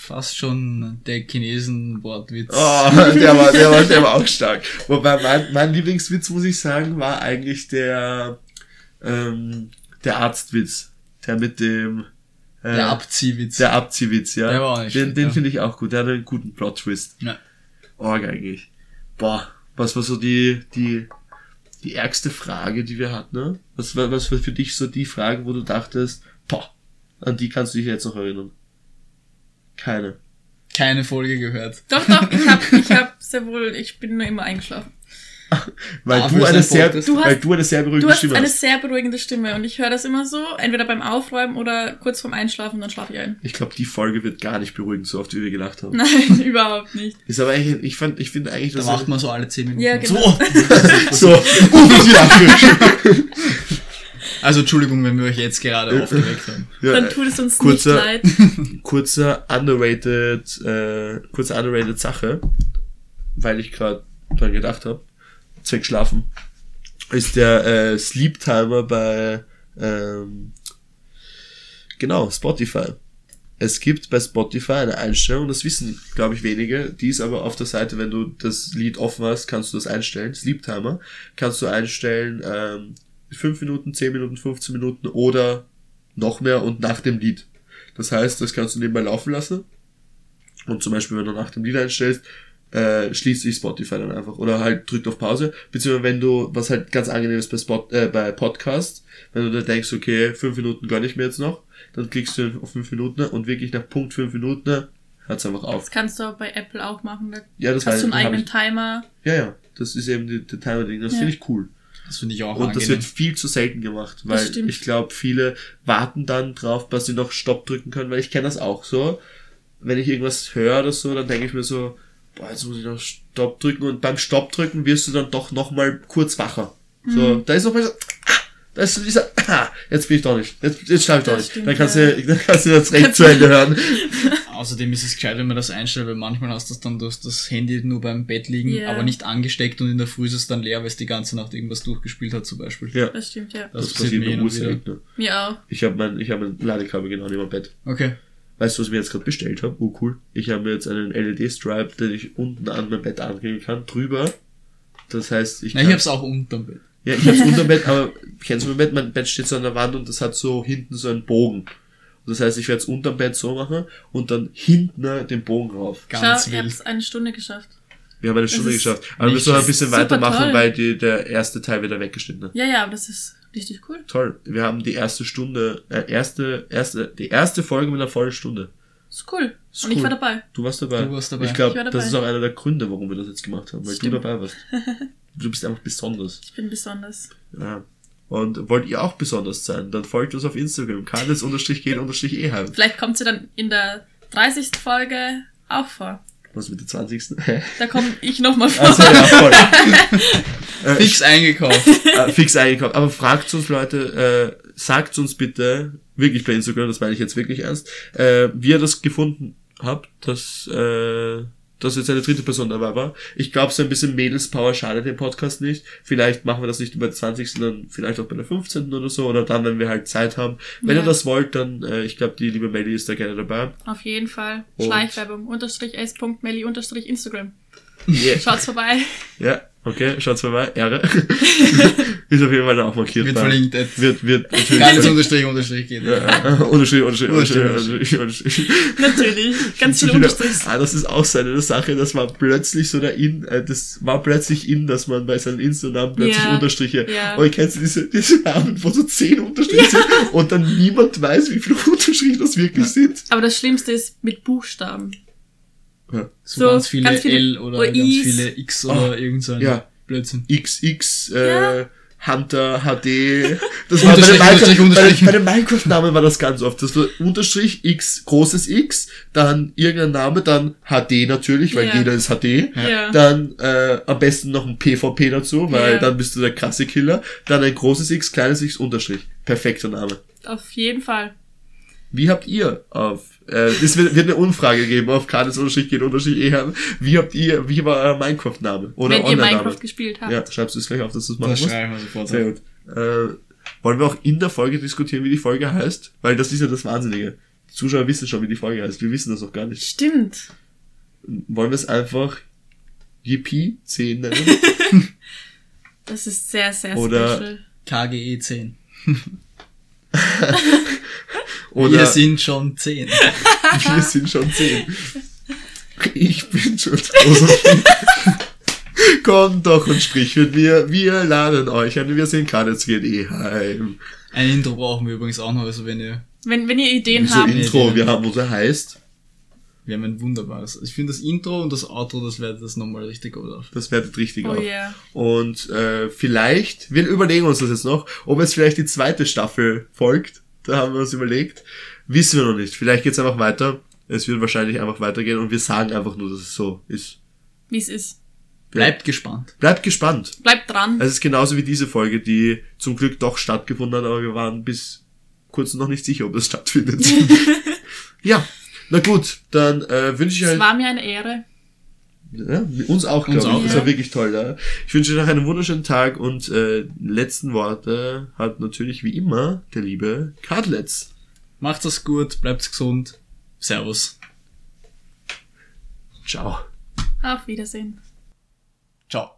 Speaker 1: fast schon der Chinesen-Wortwitz.
Speaker 2: Oh, der war, der war, der war auch stark. Wobei mein, mein Lieblingswitz, muss ich sagen, war eigentlich der, ähm, der Arztwitz. Der mit dem, äh,
Speaker 1: Der Abziehwitz.
Speaker 2: der Abziehwitz, ja.
Speaker 1: Der war auch nicht
Speaker 2: den
Speaker 1: schlecht,
Speaker 2: den
Speaker 1: ja.
Speaker 2: finde ich auch gut. Der hat einen guten Plot-Twist.
Speaker 1: Ja.
Speaker 2: Org eigentlich. Boah, was war so die, die, die ärgste Frage, die wir hatten, ne? Was war, was war für dich so die Frage, wo du dachtest, boah, an die kannst du dich jetzt noch erinnern? Keine.
Speaker 1: Keine Folge gehört.
Speaker 3: Doch, doch, ich hab, ich hab sehr wohl, ich bin nur immer eingeschlafen.
Speaker 2: Weil
Speaker 1: Dafür
Speaker 2: du eine
Speaker 1: ein
Speaker 2: sehr.
Speaker 3: Du hast-
Speaker 2: weil du eine sehr beruhigende
Speaker 3: Du hast
Speaker 2: Stimme
Speaker 3: eine
Speaker 2: hast.
Speaker 3: sehr beruhigende Stimme und ich höre das immer so, entweder beim Aufräumen oder kurz vorm Einschlafen, dann schlafe ich ein.
Speaker 2: Ich glaube, die Folge wird gar nicht beruhigend, so oft wie wir gelacht haben.
Speaker 3: Nein, überhaupt nicht.
Speaker 2: Ist aber eigentlich, ich fand, ich finde eigentlich,
Speaker 1: Da
Speaker 2: dass
Speaker 1: macht man so alle 10 Minuten.
Speaker 3: Ja, genau.
Speaker 2: so, so, und wird wieder.
Speaker 1: Also Entschuldigung, wenn wir euch jetzt gerade aufgeweckt haben.
Speaker 2: Ja,
Speaker 3: Dann tut es uns
Speaker 2: kurzer-
Speaker 3: nicht leid.
Speaker 2: kurzer underrated, äh, kurze underrated Sache, weil ich gerade dran gedacht habe, Zweck schlafen, ist der äh, Sleep Timer bei ähm, genau Spotify. Es gibt bei Spotify eine Einstellung, das wissen, glaube ich, wenige, die ist aber auf der Seite, wenn du das Lied offen hast, kannst du das einstellen. Sleep Timer kannst du einstellen, ähm, 5 Minuten, 10 Minuten, 15 Minuten oder noch mehr und nach dem Lied. Das heißt, das kannst du nebenbei laufen lassen. Und zum Beispiel, wenn du nach dem Lied einstellst, äh, schließt sich Spotify dann einfach. Oder halt drückt auf Pause. Beziehungsweise wenn du, was halt ganz angenehm ist bei, Spot, äh, bei Podcast, wenn du da denkst, okay, fünf Minuten gönn ich mir jetzt noch, dann klickst du auf fünf Minuten und wirklich nach Punkt fünf Minuten hört's einfach auf.
Speaker 3: Das kannst du aber bei Apple auch machen. Da
Speaker 2: Ja, das
Speaker 3: hast du einen eigenen
Speaker 2: ich,
Speaker 3: Timer.
Speaker 2: Ja, ja. Das ist eben die, die Timer-Ding. Das
Speaker 3: Ja.
Speaker 2: finde ich cool.
Speaker 1: Das finde ich auch
Speaker 2: Und das
Speaker 1: angenehm.
Speaker 2: wird viel zu selten gemacht, weil ich glaube, viele warten dann drauf, dass sie noch Stopp drücken können, weil ich kenne das auch so. Wenn ich irgendwas höre oder so, dann denke ich mir so, boah, jetzt muss ich noch Stopp drücken und beim Stopp drücken wirst du dann doch nochmal kurz wacher. So,
Speaker 3: Mhm.
Speaker 2: da ist nochmal so, ah, da ist so dieser, ah, jetzt bin ich doch nicht, jetzt, jetzt schlafe ich doch
Speaker 3: Das
Speaker 2: nicht.
Speaker 3: stimmt,
Speaker 2: dann kannst
Speaker 3: ja.
Speaker 2: du, dann kannst du das recht zu Ende hören.
Speaker 1: Außerdem ist es gescheit, wenn man das einstellt, weil manchmal hast du das dann, du hast das Handy nur beim Bett liegen,
Speaker 3: Ja.
Speaker 1: aber nicht angesteckt und in der Früh ist es dann leer, weil es die ganze Nacht irgendwas durchgespielt hat zum Beispiel.
Speaker 2: Ja,
Speaker 3: Das stimmt, ja.
Speaker 2: das,
Speaker 1: Das
Speaker 2: passiert mir
Speaker 1: und
Speaker 2: selten.
Speaker 3: Mir auch.
Speaker 2: Ich habe mein, ich hab mein Ladekabel genau neben dem Bett.
Speaker 1: Okay.
Speaker 2: Weißt du, was ich mir jetzt gerade bestellt habe? Oh cool. Ich habe mir jetzt einen LED-Stripe, den ich unten an mein Bett anbringen kann, drüber. Das heißt, ich
Speaker 1: Na,
Speaker 2: kann,
Speaker 1: ich hab's auch unterm Bett.
Speaker 2: Ja, ich hab's unter dem Bett, aber kennst du mein Bett? Mein Bett steht so an der Wand und das hat so hinten so einen Bogen. Das heißt, ich werde es unterm Bett so machen und dann hinten den Bogen rauf.
Speaker 1: Ganz
Speaker 3: Schau,
Speaker 1: wild.
Speaker 3: habt eine Stunde geschafft.
Speaker 2: Wir haben eine Stunde geschafft. Aber wir müssen noch ein bisschen weitermachen,
Speaker 3: toll.
Speaker 2: weil die, der erste Teil wieder weggeschnitten ist.
Speaker 3: Ja, ja, aber das ist richtig cool.
Speaker 2: Toll. Wir haben die erste Stunde, äh, erste, erste, die erste Folge mit einer vollen Stunde.
Speaker 3: Ist cool.
Speaker 2: Ist
Speaker 3: Und
Speaker 2: cool.
Speaker 3: ich war dabei.
Speaker 2: Du warst dabei.
Speaker 1: Du warst dabei.
Speaker 2: Ich glaube,
Speaker 3: Ich
Speaker 2: das ist auch einer der Gründe, warum wir das jetzt gemacht haben, weil
Speaker 3: Stimmt.
Speaker 2: du dabei warst. Du bist einfach besonders.
Speaker 3: Ich bin besonders.
Speaker 2: Ja. Und wollt ihr auch besonders sein, dann folgt uns auf Instagram, karles-geht-eheim.
Speaker 3: Vielleicht kommt sie dann in der 30. Folge auch vor.
Speaker 2: Was mit der 20. Hä?
Speaker 3: Da komme ich nochmal vor.
Speaker 2: Also ja, voll. Äh,
Speaker 1: Fix eingekauft.
Speaker 2: äh, fix eingekauft. Aber fragt uns, Leute, äh, sagt uns bitte, wirklich bei Instagram, das meine ich jetzt wirklich ernst, äh, wie ihr das gefunden habt, dass, äh, dass jetzt eine dritte Person dabei war. Ich glaube, so ein bisschen Mädelspower schadet dem Podcast nicht. Vielleicht machen wir das nicht bei der 20., sondern vielleicht auch bei der 15. oder so, oder dann, wenn wir halt Zeit haben. Wenn
Speaker 3: Ja.
Speaker 2: ihr das wollt, dann, äh, ich glaube, die liebe Melly ist da gerne dabei.
Speaker 3: Auf jeden Fall.
Speaker 2: Und-
Speaker 3: Schleichwerbung. Unterstrich s.melli unterstrich Instagram.
Speaker 2: Yeah.
Speaker 3: Schaut's vorbei.
Speaker 2: Ja, okay, schaut's vorbei. Ehre. ist auf jeden Fall da auch markiert.
Speaker 1: Wird verlinkt. Ed.
Speaker 2: Wird, wird, natürlich.
Speaker 1: Ganz Unterstrich, Unterstrich geht.
Speaker 2: Ja, Unterstrich, Unterstrich, Unterstrich,
Speaker 1: Unterstrich,
Speaker 2: Unterstrich, Unterstrich.
Speaker 3: Natürlich. Ganz viele- Unterstrichs.
Speaker 2: Ah, das ist auch so eine Sache, das war plötzlich so der In, äh, das war plötzlich in, dass man bei seinen Insta-Namen plötzlich Unterstriche,
Speaker 3: ja.
Speaker 2: und kennst du diese, diese Namen, wo so zehn Unterstriche sind und dann niemand weiß, wie viele Unterstriche das wirklich sind?
Speaker 3: Aber das Schlimmste ist mit Buchstaben.
Speaker 2: Ja.
Speaker 1: So,
Speaker 3: So,
Speaker 1: ganz viele,
Speaker 3: ganz viele
Speaker 1: L oder
Speaker 3: oder
Speaker 1: ganz viele X oder irgend so ein
Speaker 2: Ja.
Speaker 1: Blödsinn.
Speaker 2: XX, äh,
Speaker 3: Ja.
Speaker 2: Hunter, HD. Das war bei den
Speaker 1: Unterstrich,
Speaker 2: Minecraft,
Speaker 1: Unterstrich,
Speaker 2: bei bei den Minecraft-Namen war das ganz oft. Das war Unterstrich X, großes X, dann irgendein Name, dann HD natürlich, weil
Speaker 3: Ja.
Speaker 2: jeder ist HD.
Speaker 3: Ja.
Speaker 2: Dann äh, am besten noch ein PvP dazu, weil
Speaker 3: Ja.
Speaker 2: dann bist du der krasse Killer. Dann ein großes X, kleines X, Unterstrich. Perfekter Name.
Speaker 3: Auf jeden Fall.
Speaker 2: Wie habt ihr auf, äh, es wird, wird eine Umfrage geben auf Kades Unterstrich geht Unterstrich eher. Wie habt ihr, wie war euer Minecraft-Name? Oder
Speaker 3: Wenn ihr? Minecraft gespielt habt.
Speaker 2: Ja, schreibst du es gleich auf, dass du es machen
Speaker 1: Das
Speaker 2: musst.
Speaker 1: schreiben wir sofort.
Speaker 2: Sehr gut. Äh, wollen wir auch in der Folge diskutieren, wie die Folge heißt? Weil das ist ja das Wahnsinnige. Die Zuschauer wissen schon, wie die Folge heißt. Wir wissen das noch gar nicht.
Speaker 3: Stimmt.
Speaker 2: Wollen wir es einfach Yippie 10 nennen?
Speaker 3: Das ist sehr, sehr
Speaker 2: Oder-
Speaker 3: special.
Speaker 1: KGE 10.
Speaker 2: Oder
Speaker 1: Wir sind schon 10.
Speaker 2: wir sind schon 10. Ich bin schon Josephine. Komm doch und sprich mit mir. Wir laden euch ein. Wir sind gerade jetzt geht eh heim.
Speaker 1: Ein Intro brauchen wir übrigens auch noch, also wenn ihr,
Speaker 3: Wenn, wenn ihr Ideen
Speaker 2: So
Speaker 3: habt,
Speaker 2: Intro,
Speaker 1: Ideen.
Speaker 2: wir haben unser heißt.
Speaker 1: Wir haben ein wunderbares. Ich finde das Intro und das Outro, das wertet das nochmal richtig gut auf.
Speaker 2: Das wertet richtig
Speaker 3: Oh
Speaker 2: auf.
Speaker 3: yeah.
Speaker 2: Und äh, vielleicht, wir überlegen uns das jetzt noch, ob jetzt vielleicht die zweite Staffel folgt. Da haben wir uns überlegt. Wissen wir noch nicht. Vielleicht geht's einfach weiter. Es wird wahrscheinlich einfach weitergehen und wir sagen einfach nur, dass es so ist.
Speaker 3: wie es ist.
Speaker 1: Bleibt gespannt.
Speaker 2: Bleibt gespannt.
Speaker 3: Bleibt dran.
Speaker 2: Es ist genauso wie diese Folge, die zum Glück doch stattgefunden hat, aber wir waren bis kurz noch nicht sicher, ob das stattfindet. ja, na gut, dann äh, wünsche ich
Speaker 3: Es
Speaker 2: euch
Speaker 3: war mir eine Ehre.
Speaker 2: ja, uns auch,
Speaker 1: Uns
Speaker 2: glaube ich.
Speaker 1: auch,
Speaker 2: Das
Speaker 3: ja.
Speaker 2: war wirklich toll. Ja. Ich wünsche euch noch einen wunderschönen Tag und äh, letzten Worte hat natürlich wie immer der liebe Cardlets.
Speaker 1: Macht's das gut, bleibt gesund. Servus.
Speaker 2: Ciao.
Speaker 3: Auf Wiedersehen.
Speaker 1: Ciao.